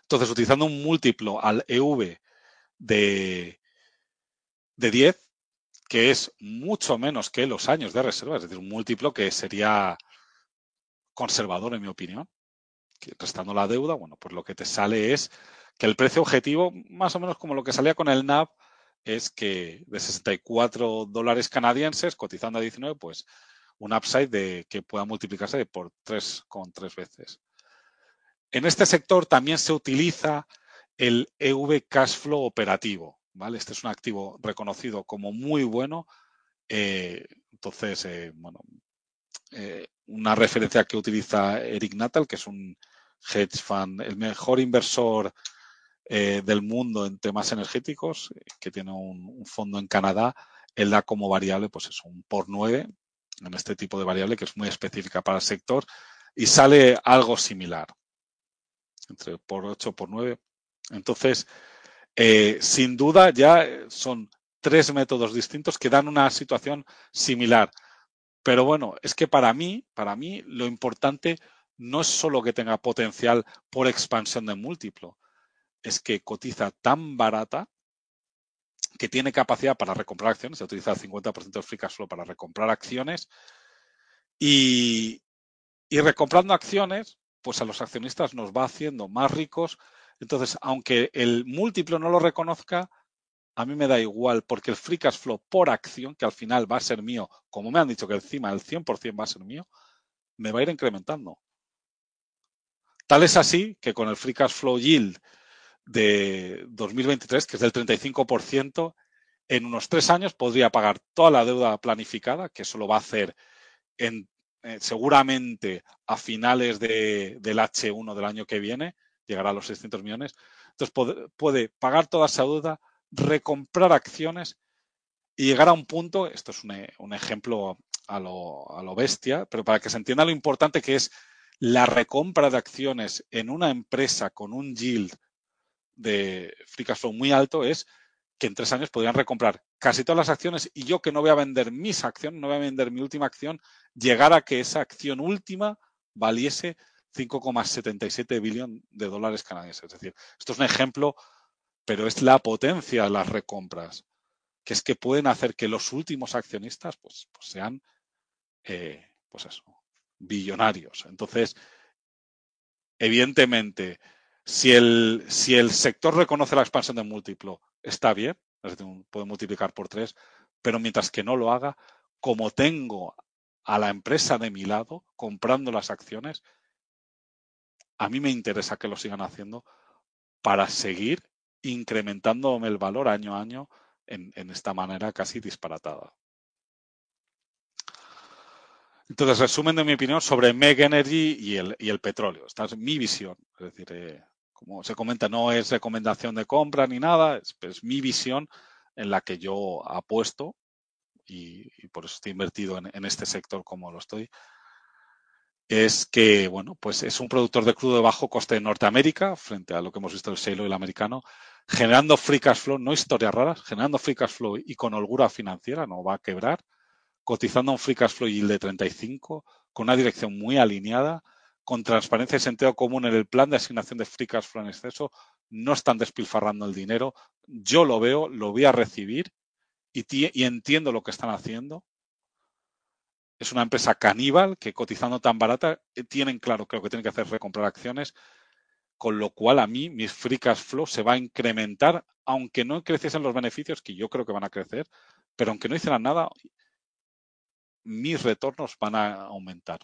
Entonces, utilizando un múltiplo al EV de, de 10, que es mucho menos que los años de reserva, es decir, un múltiplo que sería conservador en mi opinión, restando la deuda, bueno, pues lo que te sale es que el precio objetivo, más o menos como lo que salía con el NAV, es que de 64 dólares canadienses, cotizando a 19, pues un upside de que pueda multiplicarse por 3,3 veces. En este sector también se utiliza el EV Cash Flow operativo. ¿vale? Este es un activo reconocido como muy bueno. Eh, entonces, eh, bueno, eh, una referencia que utiliza Eric Natal, que es un hedge fund, el mejor inversor del mundo en temas energéticos, que tiene un, fondo en Canadá, él da como variable, pues es un por 9 en este tipo de variable que es muy específica para el sector y sale algo similar, entre por 8 por 9. Entonces, eh, sin duda ya son tres métodos distintos que dan una situación similar. Pero bueno, es que para mí, para mí lo importante no es solo que tenga potencial por expansión de múltiplo, es que cotiza tan barata que tiene capacidad para recomprar acciones, se utiliza el 50% del free cash flow para recomprar acciones y, y recomprando acciones, pues a los accionistas nos va haciendo más ricos. Entonces, aunque el múltiplo no lo reconozca, a mí me da igual, porque el free cash flow por acción, que al final va a ser mío, como me han dicho que encima el 100% va a ser mío, me va a ir incrementando. Tal es así que con el free cash flow yield de 2023, que es del 35%, en unos tres años podría pagar toda la deuda planificada, que eso lo va a hacer en, eh, seguramente a finales del H1 del año que viene, llegará a los 600 millones. Entonces puede, pagar toda esa deuda, recomprar acciones y llegar a un punto, esto es un, ejemplo a lo, bestia, pero para que se entienda lo importante que es la recompra de acciones en una empresa con un yield de free cash muy alto es que en tres años podrían recomprar casi todas las acciones y yo que no voy a vender mis acciones, no voy a vender mi última acción, llegar a que esa acción última valiese 5,77 billón de dólares canadienses. Es decir, esto es un ejemplo, pero es la potencia de las recompras, que es que pueden hacer que los últimos accionistas pues, pues sean, eh, pues eso, billonarios. Entonces, evidentemente, si el, si el sector reconoce la expansión de múltiplo, está bien, es puede multiplicar por tres, pero mientras que no lo haga, como tengo a la empresa de mi lado comprando las acciones, a mí me interesa que lo sigan haciendo para seguir incrementándome el valor año a año en, esta manera casi disparatada. Entonces, resumen de mi opinión sobre Meg Energy y el, y el petróleo. Esta es mi visión. Es decir, eh, como se comenta, no es recomendación de compra ni nada, es, mi visión en la que yo apuesto y, por eso estoy invertido en, en, este sector como lo estoy es que, bueno, pues es un productor de crudo de bajo coste en Norteamérica, frente a lo que hemos visto el shale el americano, generando free cash flow, no historias raras, generando free cash flow y con holgura financiera, no va a quebrar, cotizando un free cash flow yield de 35, con una dirección muy alineada, con transparencia y sentido común en el plan de asignación de free cash flow en exceso, no están despilfarrando el dinero, yo lo veo, lo voy a recibir y, entiendo lo que están haciendo es una empresa caníbal que cotizando tan barata eh, tienen claro que lo que tienen que hacer es recomprar acciones. Con lo cual a mí mi free cash flow se va a incrementar, aunque no creciesen los beneficios, que yo creo que van a crecer, pero aunque no hicieran nada, mis retornos van a aumentar.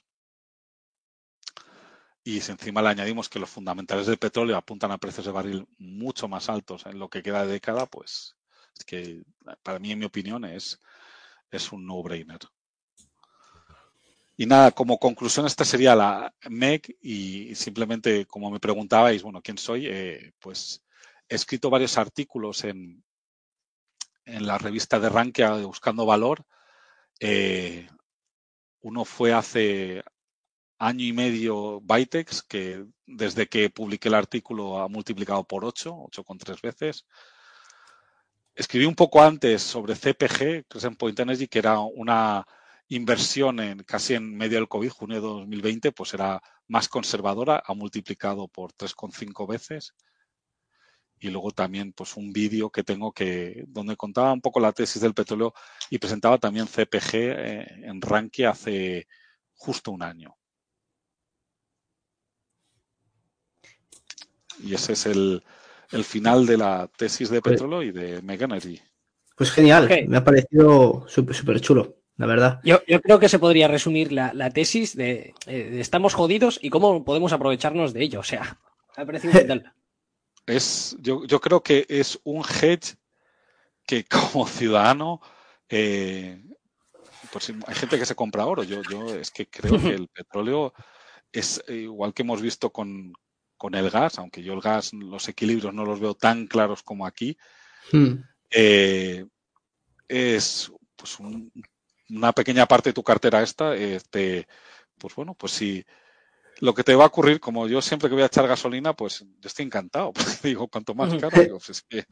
Y si encima le añadimos que los fundamentales del petróleo apuntan a precios de barril mucho más altos en lo que queda de década, pues es que para mí, en mi opinión, es, es un no-brainer. Y nada, como conclusión, esta sería la MEC y simplemente como me preguntabais, bueno, ¿quién soy? Eh, pues he escrito varios artículos en, en la revista de Rankia Buscando Valor. Eh, uno fue hace año y medio Bytex, que desde que publiqué el artículo ha multiplicado por 8, 8 con tres veces. Escribí un poco antes sobre CPG, Crescent Point Energy, que era una inversión en casi en medio del COVID, junio de 2020, pues era más conservadora, ha multiplicado por 3,5 veces. Y luego también pues un vídeo que tengo que donde contaba un poco la tesis del petróleo y presentaba también CPG eh, en Rankia hace justo un año. Y ese es el, el final de la tesis de pues petróleo y de Mega Energy. Pues genial, me ha parecido súper chulo la verdad. Yo, creo que se podría resumir la, tesis eh, de, estamos jodidos y cómo podemos aprovecharnos de ello. O sea, me parece brutal. Es, yo, yo, creo que es un hedge que como ciudadano, eh, pues hay gente que se compra oro. Yo, yo es que creo que el petróleo es igual que hemos visto con, con el gas, aunque yo el gas, los equilibrios no los veo tan claros como aquí. Hmm. Eh, es pues un una pequeña parte de tu cartera esta, este, pues bueno, pues si lo que te va a ocurrir, como yo siempre que voy a echar gasolina, pues yo estoy encantado. Porque digo, cuanto más caro, digo, pues es que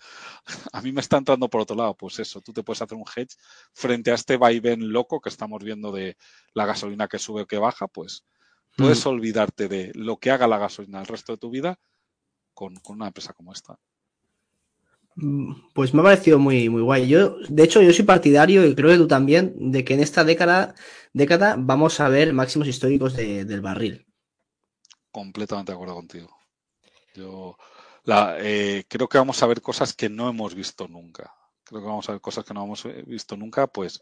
a mí me está entrando por otro lado. Pues eso, tú te puedes hacer un hedge frente a este vaivén loco que estamos viendo de la gasolina que sube o que baja, pues puedes olvidarte de lo que haga la gasolina el resto de tu vida con una empresa como esta. Mm, pues me ha parecido muy, muy guay. Yo, de hecho, yo soy partidario, y creo que tú también, de que en esta década, década vamos a ver máximos históricos del barril. Completamente de acuerdo contigo. Yo eh, creo que vamos a ver cosas que no hemos visto nunca. Creo que vamos a ver cosas que no hemos visto nunca, pues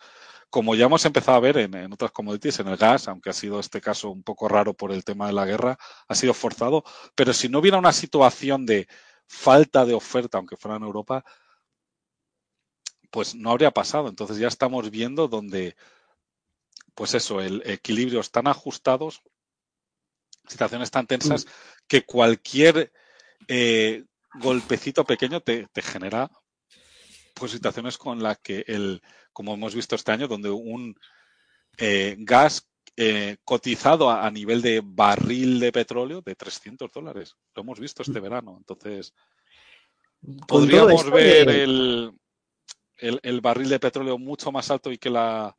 como ya hemos empezado a ver en, en otras commodities, en el gas, aunque ha sido este caso un poco raro por el tema de la guerra, ha sido forzado, pero si no hubiera una situación de falta de oferta, aunque fuera en Europa, pues no habría pasado. Entonces ya estamos viendo donde, pues eso, el equilibrio tan ajustados, situaciones tan tensas, mm. que cualquier eh, golpecito pequeño te, genera pues situaciones con las que el, como hemos visto este año, donde un eh, gas eh, cotizado a, nivel de barril de petróleo de 300 dólares. Lo hemos visto este verano. Entonces, podríamos ver el, el, barril de petróleo mucho más alto y que la,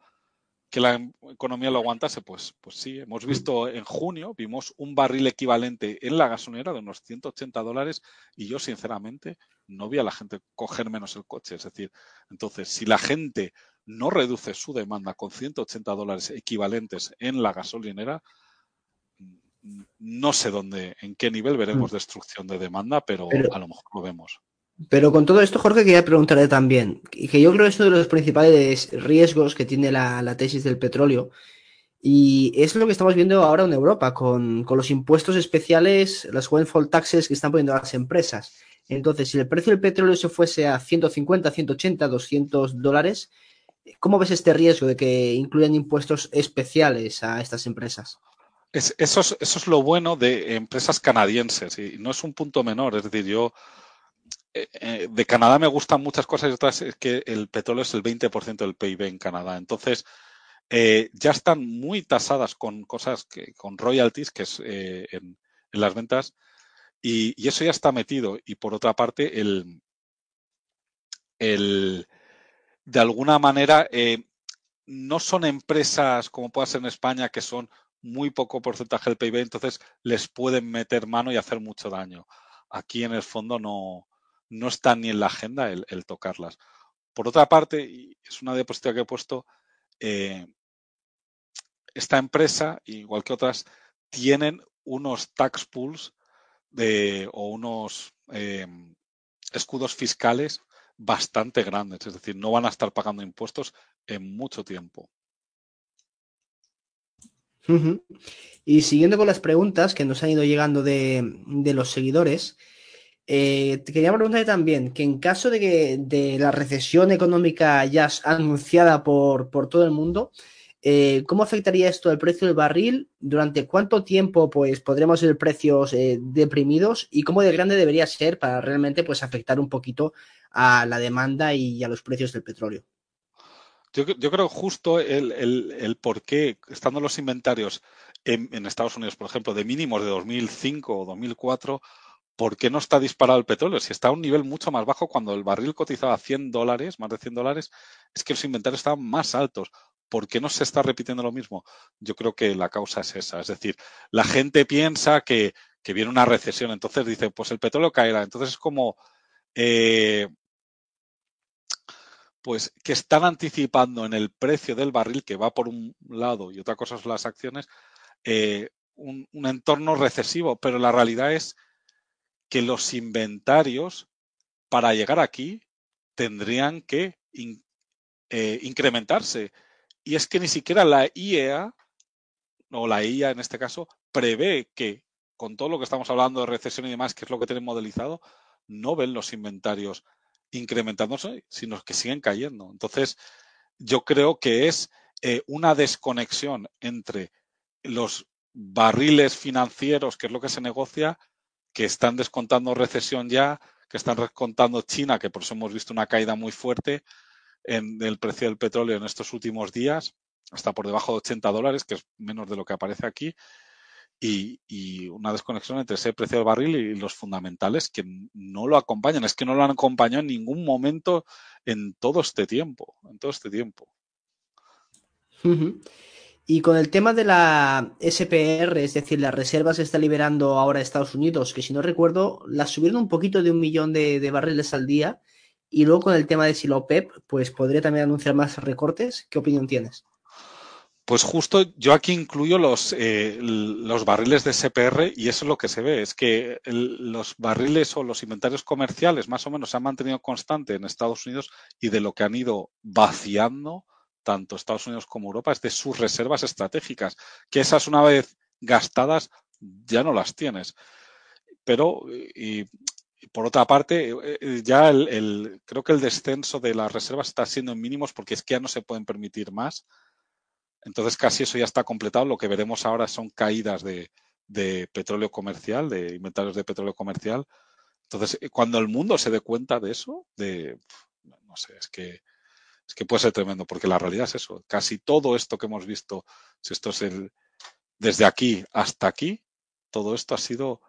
que la economía lo aguantase. Pues, pues sí, hemos visto en junio, vimos un barril equivalente en la gasolinera de unos 180 dólares y yo, sinceramente, no vi a la gente coger menos el coche. Es decir, entonces, si la gente no reduce su demanda con 180 dólares equivalentes en la gasolinera, no sé dónde, en qué nivel veremos mm. destrucción de demanda, pero, a lo mejor lo vemos. Pero con todo esto, Jorge, quería preguntarle también, que yo creo que es uno de los principales riesgos que tiene la, tesis del petróleo, y es lo que estamos viendo ahora en Europa, con, con los impuestos especiales, las windfall taxes que están poniendo las empresas. Entonces, si el precio del petróleo se fuese a 150, 180, 200 dólares, ¿Cómo ves este riesgo de que incluyan impuestos especiales a estas empresas? eso, es, lo bueno de empresas canadienses y no es un punto menor. Es decir, yo eh, eh, de Canadá me gustan muchas cosas y otras es que el petróleo es el 20% del PIB en Canadá. Entonces, eh, ya están muy tasadas con cosas que, con royalties, que es en, las ventas, y, eso ya está metido. Y por otra parte, el, el de alguna manera, no son empresas como puede ser en España que son muy poco porcentaje del PIB, entonces les pueden meter mano y hacer mucho daño. Aquí en el fondo no, no está ni en la agenda el, tocarlas. Por otra parte, y es una diapositiva que he puesto, eh, esta empresa, igual que otras, tienen unos tax pools de, o unos eh, escudos fiscales bastante grandes, es decir, no van a estar pagando impuestos en mucho tiempo. Y siguiendo con las preguntas que nos han ido llegando de, los seguidores, eh, te quería preguntar también que en caso de que de la recesión económica ya anunciada por, por todo el mundo, eh, ¿cómo afectaría esto al precio del barril? ¿Durante cuánto tiempo pues, podremos ver precios eh, deprimidos? ¿Y cómo de grande debería ser para realmente pues, afectar un poquito a la demanda y a los precios del petróleo? Yo, creo justo el, por qué, estando los inventarios en, Estados Unidos, por ejemplo, de mínimos de 2005 o 2004, ¿por qué no está disparado el petróleo? Si está a un nivel mucho más bajo, cuando el barril cotizaba 100 dólares, más de 100 dólares, es que los inventarios estaban más altos. ¿Por qué no se está repitiendo lo mismo? Yo creo que la causa es esa. Es decir, la gente piensa que, viene una recesión, entonces dice, pues el petróleo caerá. Entonces es como, eh, pues que están anticipando en el precio del barril, que va por un lado y otra cosa son las acciones, eh, un, entorno recesivo. Pero la realidad es que los inventarios, para llegar aquí, tendrían que eh, incrementarse. Y es que ni siquiera la IEA, o la IA en este caso, prevé que con todo lo que estamos hablando de recesión y demás, que es lo que tienen modelizado, no ven los inventarios incrementándose, sino que siguen cayendo. Entonces, yo creo que es eh, una desconexión entre los barriles financieros, que es lo que se negocia, que están descontando recesión ya, que están descontando China, que por eso hemos visto una caída muy fuerte en el precio del petróleo en estos últimos días, hasta por debajo de 80 dólares, que es menos de lo que aparece aquí, y, una desconexión entre ese precio del barril y los fundamentales que no lo acompañan. Es que no lo han acompañado en ningún momento en todo este tiempo, en todo este tiempo. Y con el tema de la SPR, es decir, las reservas que está liberando ahora Estados Unidos, que si no recuerdo, las subieron un poquito de un millón de, barriles al día. Y luego con el tema de si la OPEP, pues podría también anunciar más recortes. ¿Qué opinión tienes? Pues justo yo aquí incluyo los, eh, los barriles de SPR y eso es lo que se ve, es que los barriles o los inventarios comerciales más o menos se han mantenido constante en Estados Unidos y de lo que han ido vaciando tanto Estados Unidos como Europa es de sus reservas estratégicas, que esas una vez gastadas ya no las tienes. Pero, y, por otra parte, eh, eh, ya el, creo que el descenso de las reservas está siendo en mínimos porque es que ya no se pueden permitir más entonces casi eso ya está completado. Lo que veremos ahora son caídas de, petróleo comercial, de inventarios de petróleo comercial. Entonces, eh, cuando el mundo se dé cuenta de eso, de no sé, es que es que puede ser tremendo, porque la realidad es eso. Casi todo esto que hemos visto, si esto es el desde aquí hasta aquí, todo esto ha sido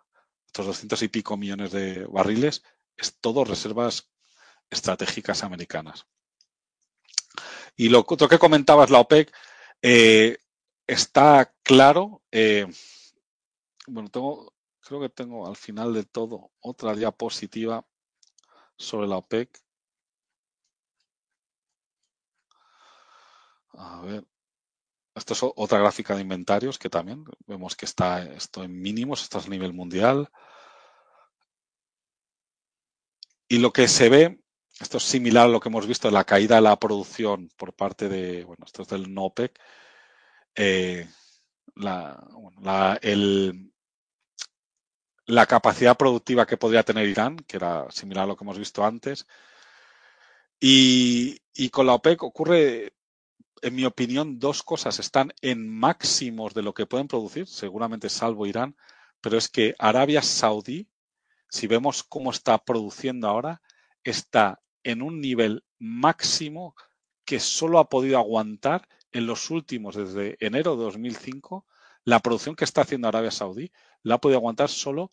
estos 200 y pico millones de barriles, es todo reservas estratégicas americanas. Y lo otro que comentabas, la OPEC, eh, está claro, eh, bueno, tengo, creo que tengo al final de todo otra diapositiva sobre la OPEC. A ver, esto es otra gráfica de inventarios que también vemos que está esto en mínimos, esto es a nivel mundial. Y lo que se ve, esto es similar a lo que hemos visto en la caída de la producción por parte de, bueno, esto es del NOPEC, eh, la, la capacidad productiva que podría tener Irán, que era similar a lo que hemos visto antes. Y, y, con la OPEC ocurre, en mi opinión, dos cosas. Están en máximos de lo que pueden producir, seguramente salvo Irán, pero es que Arabia Saudí, si vemos cómo está produciendo ahora, está en un nivel máximo que solo ha podido aguantar en los últimos, desde enero de 2005, la producción que está haciendo Arabia Saudí la ha podido aguantar solo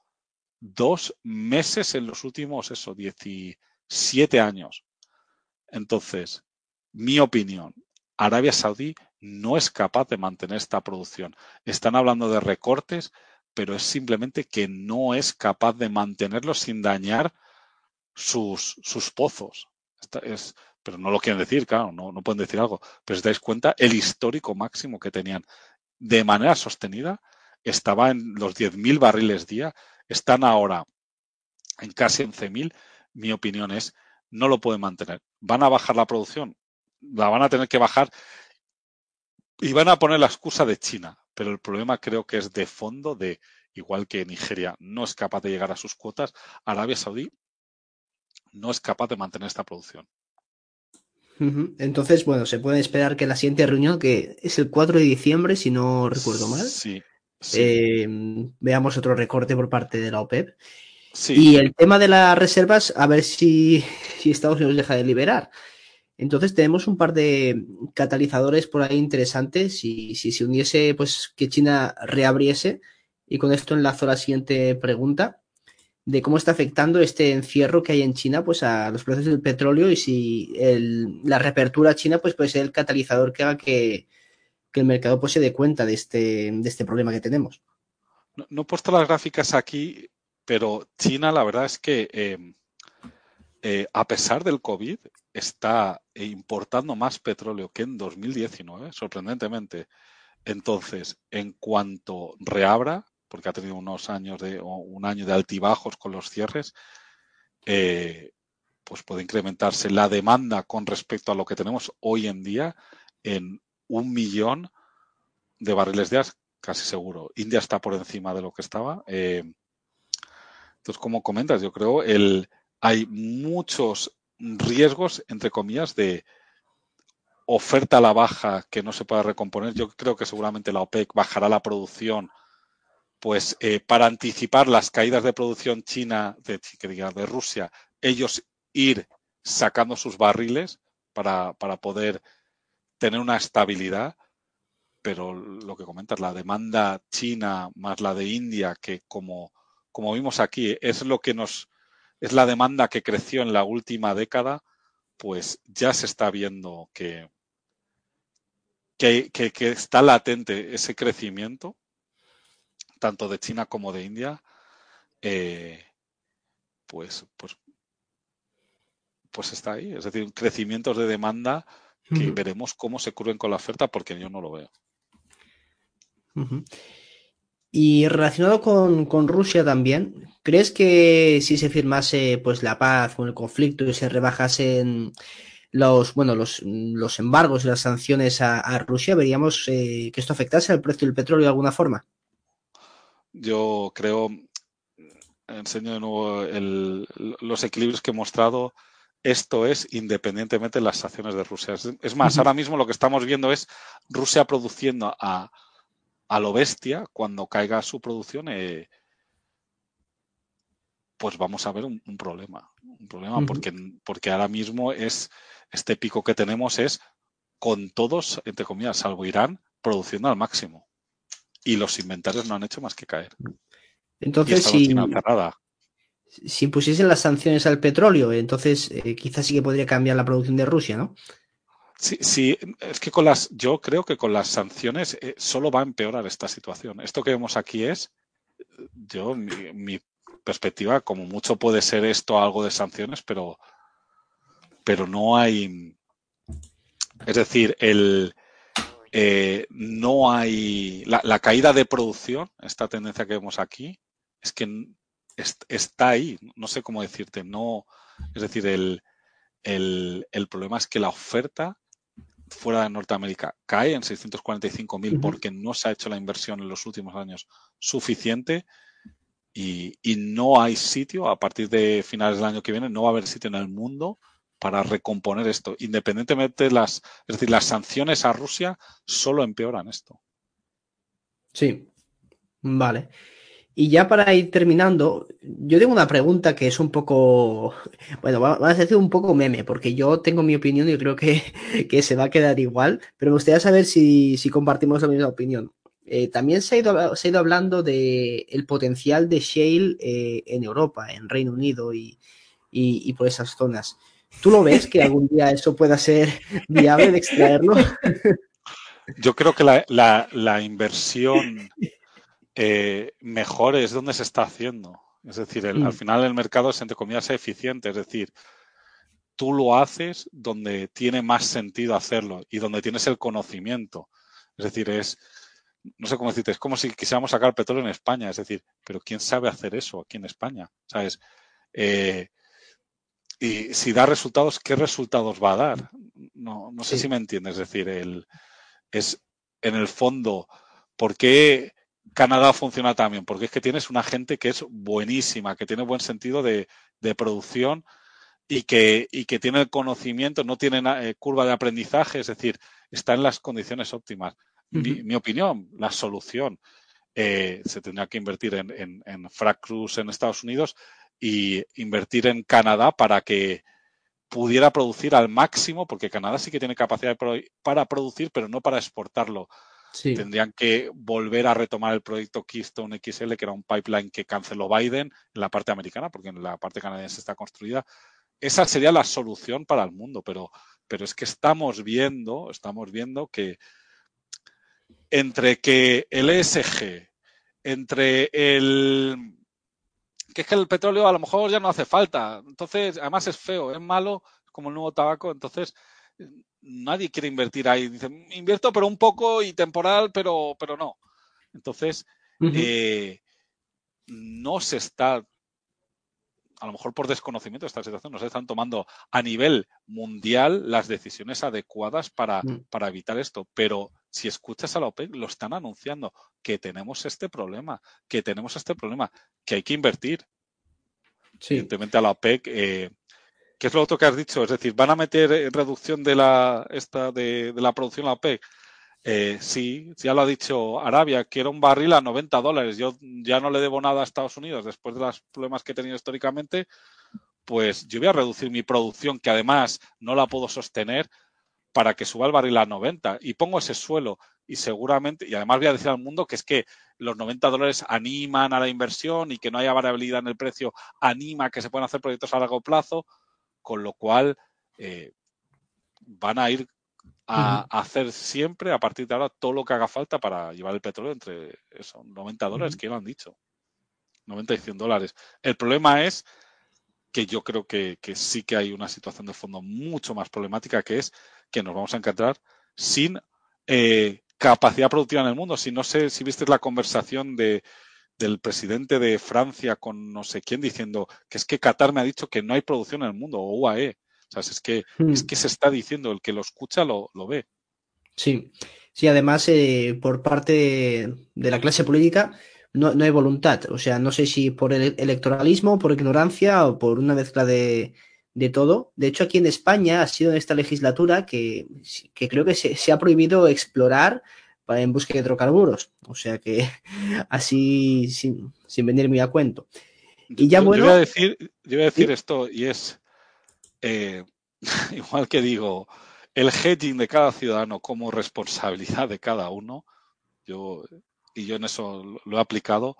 dos meses en los últimos, eso, 17 años. Entonces, mi opinión, Arabia Saudí no es capaz de mantener esta producción. Están hablando de recortes, pero es simplemente que no es capaz de mantenerlo sin dañar sus, sus pozos. pero no lo quieren decir, claro, no, no pueden decir algo. Pero si dais cuenta, el histórico máximo que tenían de manera sostenida estaba en los 10.000 barriles día. están ahora en casi 11.000, mi opinión es, no lo pueden mantener. Van a bajar la producción, la van a tener que bajar y van a poner la excusa de China, pero el problema creo que es de fondo de, igual que Nigeria no es capaz de llegar a sus cuotas, Arabia Saudí no es capaz de mantener esta producción. Entonces, bueno, se puede esperar que la siguiente reunión, que es el 4 de diciembre, si no recuerdo mal, sí, eh, veamos otro recorte por parte de la OPEP. Y el tema de las reservas, a ver si, si Estados Unidos deja de liberar. Entonces tenemos un par de catalizadores por ahí interesantes y si se uniese, pues que China reabriese. Y con esto enlazo la siguiente pregunta de cómo está afectando este encierro que hay en China pues a los precios del petróleo y si la reapertura china pues puede ser el catalizador que haga que, el mercado pues se dé cuenta de este, este problema que tenemos. No, he puesto las gráficas aquí, pero China la verdad es que em, eh, a pesar del COVID está importando más petróleo que en 2019, sorprendentemente. Entonces, en cuanto reabra, porque ha tenido unos años de, un año de altibajos con los cierres, eh, pues puede incrementarse la demanda con respecto a lo que tenemos hoy en día en un millón de barriles de gas, casi seguro. India está por encima de lo que estaba. Eh, entonces, como comentas, yo creo el hay muchos riesgos, entre comillas, de oferta a la baja que no se pueda recomponer. Yo creo que seguramente la OPEC bajará la producción pues eh, para anticipar las caídas de producción china, de, de Rusia, ellos ir sacando sus barriles para, poder tener una estabilidad. Pero lo que comentas, la demanda china más la de India, que como, como vimos aquí, es lo que nos, es la demanda que creció en la última década, pues ya se está viendo que, que, que está latente ese crecimiento tanto de China como de India, eh, pues, pues, pues está ahí. Es decir, crecimientos de demanda que veremos cómo se cubren con la oferta porque yo no lo veo. Y relacionado con, Rusia también, ¿crees que si se firmase pues la paz con el conflicto y se rebajasen los bueno los, los embargos y las sanciones a, Rusia, veríamos eh, que esto afectase al precio del petróleo de alguna forma? Yo creo, enseño de nuevo los equilibrios que he mostrado. Esto es independientemente de las acciones de Rusia. Es, más, ahora mismo lo que estamos viendo es Rusia produciendo a, a lo bestia. Cuando caiga su producción, eh, pues vamos a ver un, problema. Un problema porque, porque ahora mismo es este pico que tenemos es con todos, entre comillas, salvo Irán, produciendo al máximo y los inventarios no han hecho más que caer. Entonces, si, si pusiesen las sanciones al petróleo, entonces eh, quizás sí que podría cambiar la producción de Rusia, ¿no? Sí, sí, es que con las, yo creo que con las sanciones eh, solo va a empeorar esta situación. Esto que vemos aquí es, yo, mi, mi, perspectiva, como mucho puede ser esto algo de sanciones, pero, pero no hay, es decir, el, eh, no hay la, caída de producción, esta tendencia que vemos aquí, es que está ahí, no sé cómo decirte, no, es decir, el, el, problema es que la oferta fuera de Norteamérica cae en 645 mil porque no se ha hecho la inversión en los últimos años suficiente y, y, no hay sitio a partir de finales del año que viene, no va a haber sitio en el mundo para recomponer esto. Independientemente de las, es decir, las sanciones a Rusia solo empeoran esto. Sí, vale. Y ya para ir terminando, yo tengo una pregunta que es un poco, bueno, vamos a decir un poco meme, porque yo tengo mi opinión y creo que, se va a quedar igual, pero me gustaría saber si, compartimos la misma opinión. Eh, también se ha, ido, se ha ido hablando del el potencial de Shale eh, en Europa, en Reino Unido y, y por esas zonas. ¿Tú lo ves que algún día eso pueda ser viable de extraerlo? Yo creo que la, inversión eh, mejor es donde se está haciendo. Es decir, al mm. final el mercado es, entre comillas, eficiente. Es decir, tú lo haces donde tiene más sentido hacerlo y donde tienes el conocimiento. Es decir, es no sé cómo decirte, es como si quisiéramos sacar petróleo en España, es decir, pero ¿quién sabe hacer eso aquí en España? ¿Sabes? Eh, y si da resultados, ¿qué resultados va a dar? No, no sé si me entiendes, es decir, el, es en el fondo, ¿por qué Canadá funciona también? Porque es que tienes una gente que es buenísima, que tiene buen sentido de, de producción y que, y que tiene el conocimiento, no tiene eh, curva de aprendizaje, es decir, está en las condiciones óptimas. mi, opinión, la solución eh, se tendría que invertir en, en, en frac cruise en Estados Unidos y invertir en Canadá para que pudiera producir al máximo, porque Canadá sí que tiene capacidad para producir, pero no para exportarlo. Tendrían que volver a retomar el proyecto Keystone XL, que era un pipeline que canceló Biden en la parte americana, porque en la parte canadiense está construida. Esa sería la solución para el mundo, pero, pero es que estamos viendo, estamos viendo que entre que el ESG, entre el que es que el petróleo a lo mejor ya no hace falta, entonces además es feo, es malo, como el nuevo tabaco, entonces nadie quiere invertir ahí. Dice, invierto pero un poco y temporal, pero, pero no. Entonces, eh, no se está, a lo mejor por desconocimiento de esta situación, no se están tomando a nivel mundial las decisiones adecuadas para, mm. para evitar esto. Pero si escuchas a la OPEC, lo están anunciando, que tenemos este problema, que tenemos este problema, que hay que invertir. Sí. Evidentemente a la OPEC eh, ¿Qué es lo otro que has dicho? Es decir, ¿van a meter eh, reducción de la, esta, de, la producción la OPEC? Eh, sí, ya lo ha dicho Arabia, quiero un barril a 90 dólares. Yo ya no le debo nada a Estados Unidos después de los problemas que he tenido históricamente. Pues yo voy a reducir mi producción, que además no la puedo sostener, para que suba el barril a 90. Y pongo ese suelo. Y seguramente, y además voy a decir al mundo que es que los 90 dólares animan a la inversión y que no haya variabilidad en el precio anima a que se puedan hacer proyectos a largo plazo con lo cual eh, van a ir a, hacer siempre, a partir de ahora, todo lo que haga falta para llevar el petróleo entre esos 90 dólares, que lo han dicho. 90 y 100 dólares. El problema es que yo creo que, sí que hay una situación de fondo mucho más problemática, que es que nos vamos a encontrar sin eh, capacidad productiva en el mundo. Si no sé si viste la conversación de, del presidente de Francia con no sé quién diciendo que es que Qatar me ha dicho que no hay producción en el mundo, o UAE. O sea, es que, es hmm. que se está diciendo, el que lo escucha lo, lo ve. Sí, sí, además eh, por parte de la clase política no, no, hay voluntad. O sea, no sé si por el electoralismo, por ignorancia o por una mezcla de, de todo. De hecho, aquí en España ha sido en esta legislatura que, que creo que se, se ha prohibido explorar en busca de hidrocarburos. O sea que así, sin, venir muy a cuento. Y ya bueno. Yo voy a decir, yo voy a decir esto, y es eh, igual que digo, el hedging de cada ciudadano como responsabilidad de cada uno. Yo, y yo en eso lo he aplicado.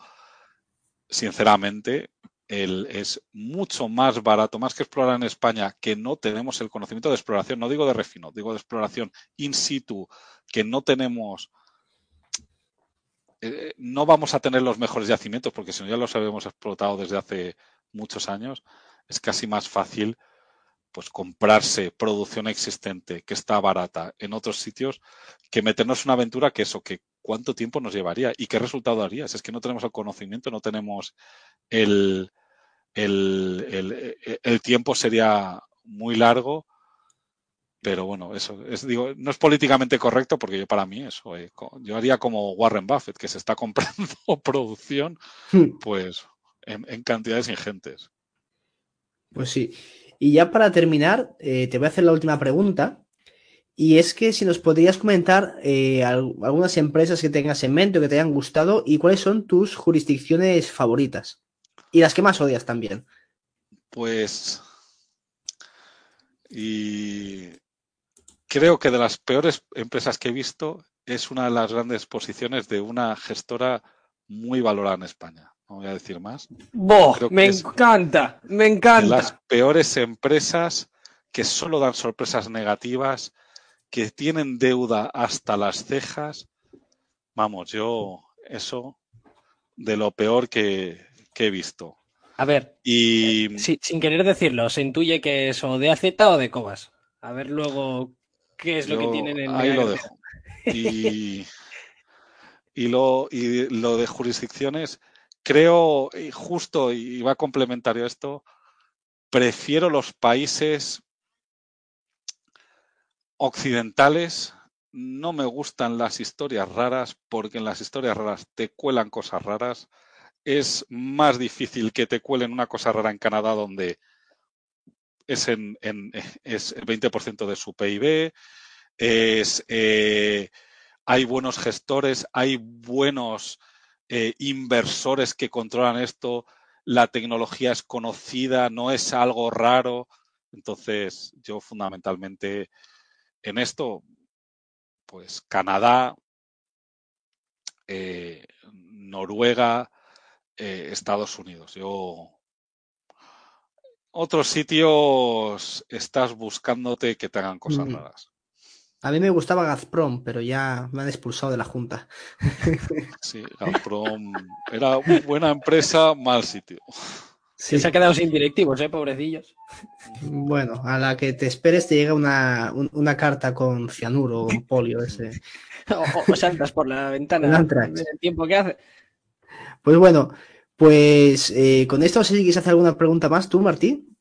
Sinceramente, el, es mucho más barato, más que explorar en España, que no tenemos el conocimiento de exploración, no digo de refino, digo de exploración in situ, que no tenemos eh, no vamos a tener los mejores yacimientos, porque si no ya los habíamos explotado desde hace muchos años, es casi más fácil pues comprarse producción existente que está barata en otros sitios que meternos una aventura que eso, que cuánto tiempo nos llevaría y qué resultado daría. es que no tenemos el conocimiento, no tenemos el, el, el tiempo sería muy largo pero bueno, eso es, digo, no es políticamente correcto porque yo para mí eso, eh, yo haría como Warren Buffett, que se está comprando producción, hmm. pues en, cantidades ingentes. Pues sí. Y ya para terminar, eh, te voy a hacer la última pregunta. Y es que si nos podrías comentar eh, algunas empresas que tengas en mente o que te hayan gustado y cuáles son tus jurisdicciones favoritas. Y las que más odias también. Pues. Y creo que de las peores empresas que he visto es una de las grandes posiciones de una gestora muy valorada en España. No voy a decir más. me encanta, me encanta. Las peores empresas que solo dan sorpresas negativas, que tienen deuda hasta las cejas. Vamos, yo eso de lo peor que, he visto. A ver, y... sin querer decirlo, se intuye que es o de AZ o de Cobas. A ver luego qué es lo que tienen en Ahí lo dejo. Y Y lo, y lo de jurisdicciones, creo, y justo, y va complementario a esto, prefiero los países occidentales. No me gustan las historias raras porque en las historias raras te cuelan cosas raras. Es más difícil que te cuelen una cosa rara en Canadá donde es, en, es el 20% de su PIB, eh, hay buenos gestores, hay buenos eh, inversores que controlan esto, la tecnología es conocida, no es algo raro. Entonces, yo fundamentalmente en esto, pues Canadá, eh, Noruega, Estados Unidos. Yo otros sitios estás buscándote que te hagan cosas raras. A mí me gustaba Gazprom, pero ya me han expulsado de la Junta. Sí, Gazprom era buena empresa, mal sitio. Sí. Se ha quedado sin directivos, ¿eh? Pobrecillos. Bueno, a la que te esperes te llega una, carta con cianuro o polio ese. o, saltas por la ventana el tiempo que hace. Pues bueno, pues eh, con esto no sé si quieres hacer alguna pregunta más tú, Martín.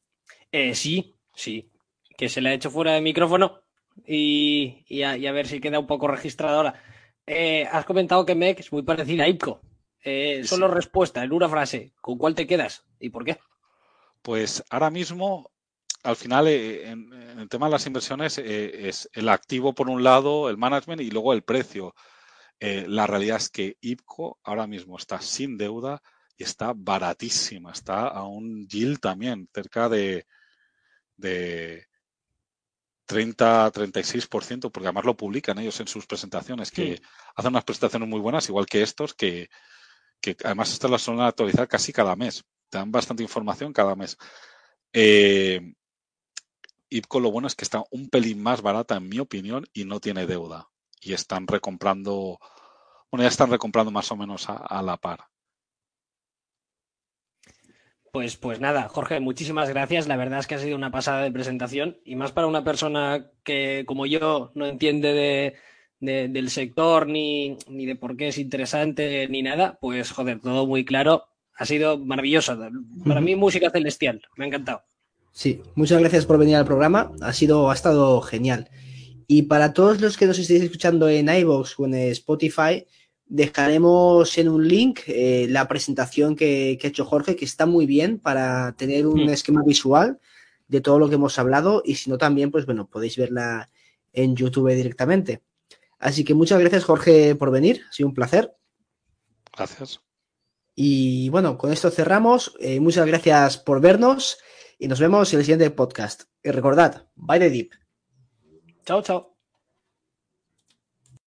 Eh, sí, sí. Que se le ha hecho fuera de micrófono y, a, ver si queda un poco registrado ahora. Eh, has comentado que MEC es muy parecida a IPCO. Eh, solo respuesta en una frase. ¿Con cuál te quedas y por qué? Pues ahora mismo, al final, eh, en, el tema de las inversiones, es el activo por un lado, el management y luego el precio. la realidad es que IPCO ahora mismo está sin deuda y está baratísima. Está a un yield también, cerca de, de 30-36%, porque además lo publican ellos en sus presentaciones, que hacen unas presentaciones muy buenas, igual que estos, que, además estas las suelen actualizar casi cada mes. Te dan bastante información cada mes. Eh, IPCO lo bueno es que está un pelín más barata, en mi opinión, y no tiene deuda. Y están recomprando, bueno, ya están recomprando más o menos a la par. Pues, pues nada, Jorge, muchísimas gracias. La verdad es que ha sido una pasada de presentación y más para una persona que, como yo, no entiende de, del sector ni, ni, de por qué es interesante ni nada. Pues, joder, todo muy claro. Ha sido maravilloso. Para mí, música celestial. Me ha encantado. Sí, muchas gracias por venir al programa. Ha sido, ha estado genial. Y para todos los que nos estéis escuchando en iVoox o en Spotify, Dejaremos en un link eh, la presentación que, ha hecho Jorge, que está muy bien para tener un mm. esquema visual de todo lo que hemos hablado y si no también, pues bueno, podéis verla en YouTube directamente. Así que muchas gracias Jorge por venir, ha sido un placer. Gracias. Y bueno, con esto cerramos. Eh, muchas gracias por vernos y nos vemos en el siguiente podcast. Y recordad, bye the deep. Chao, chao.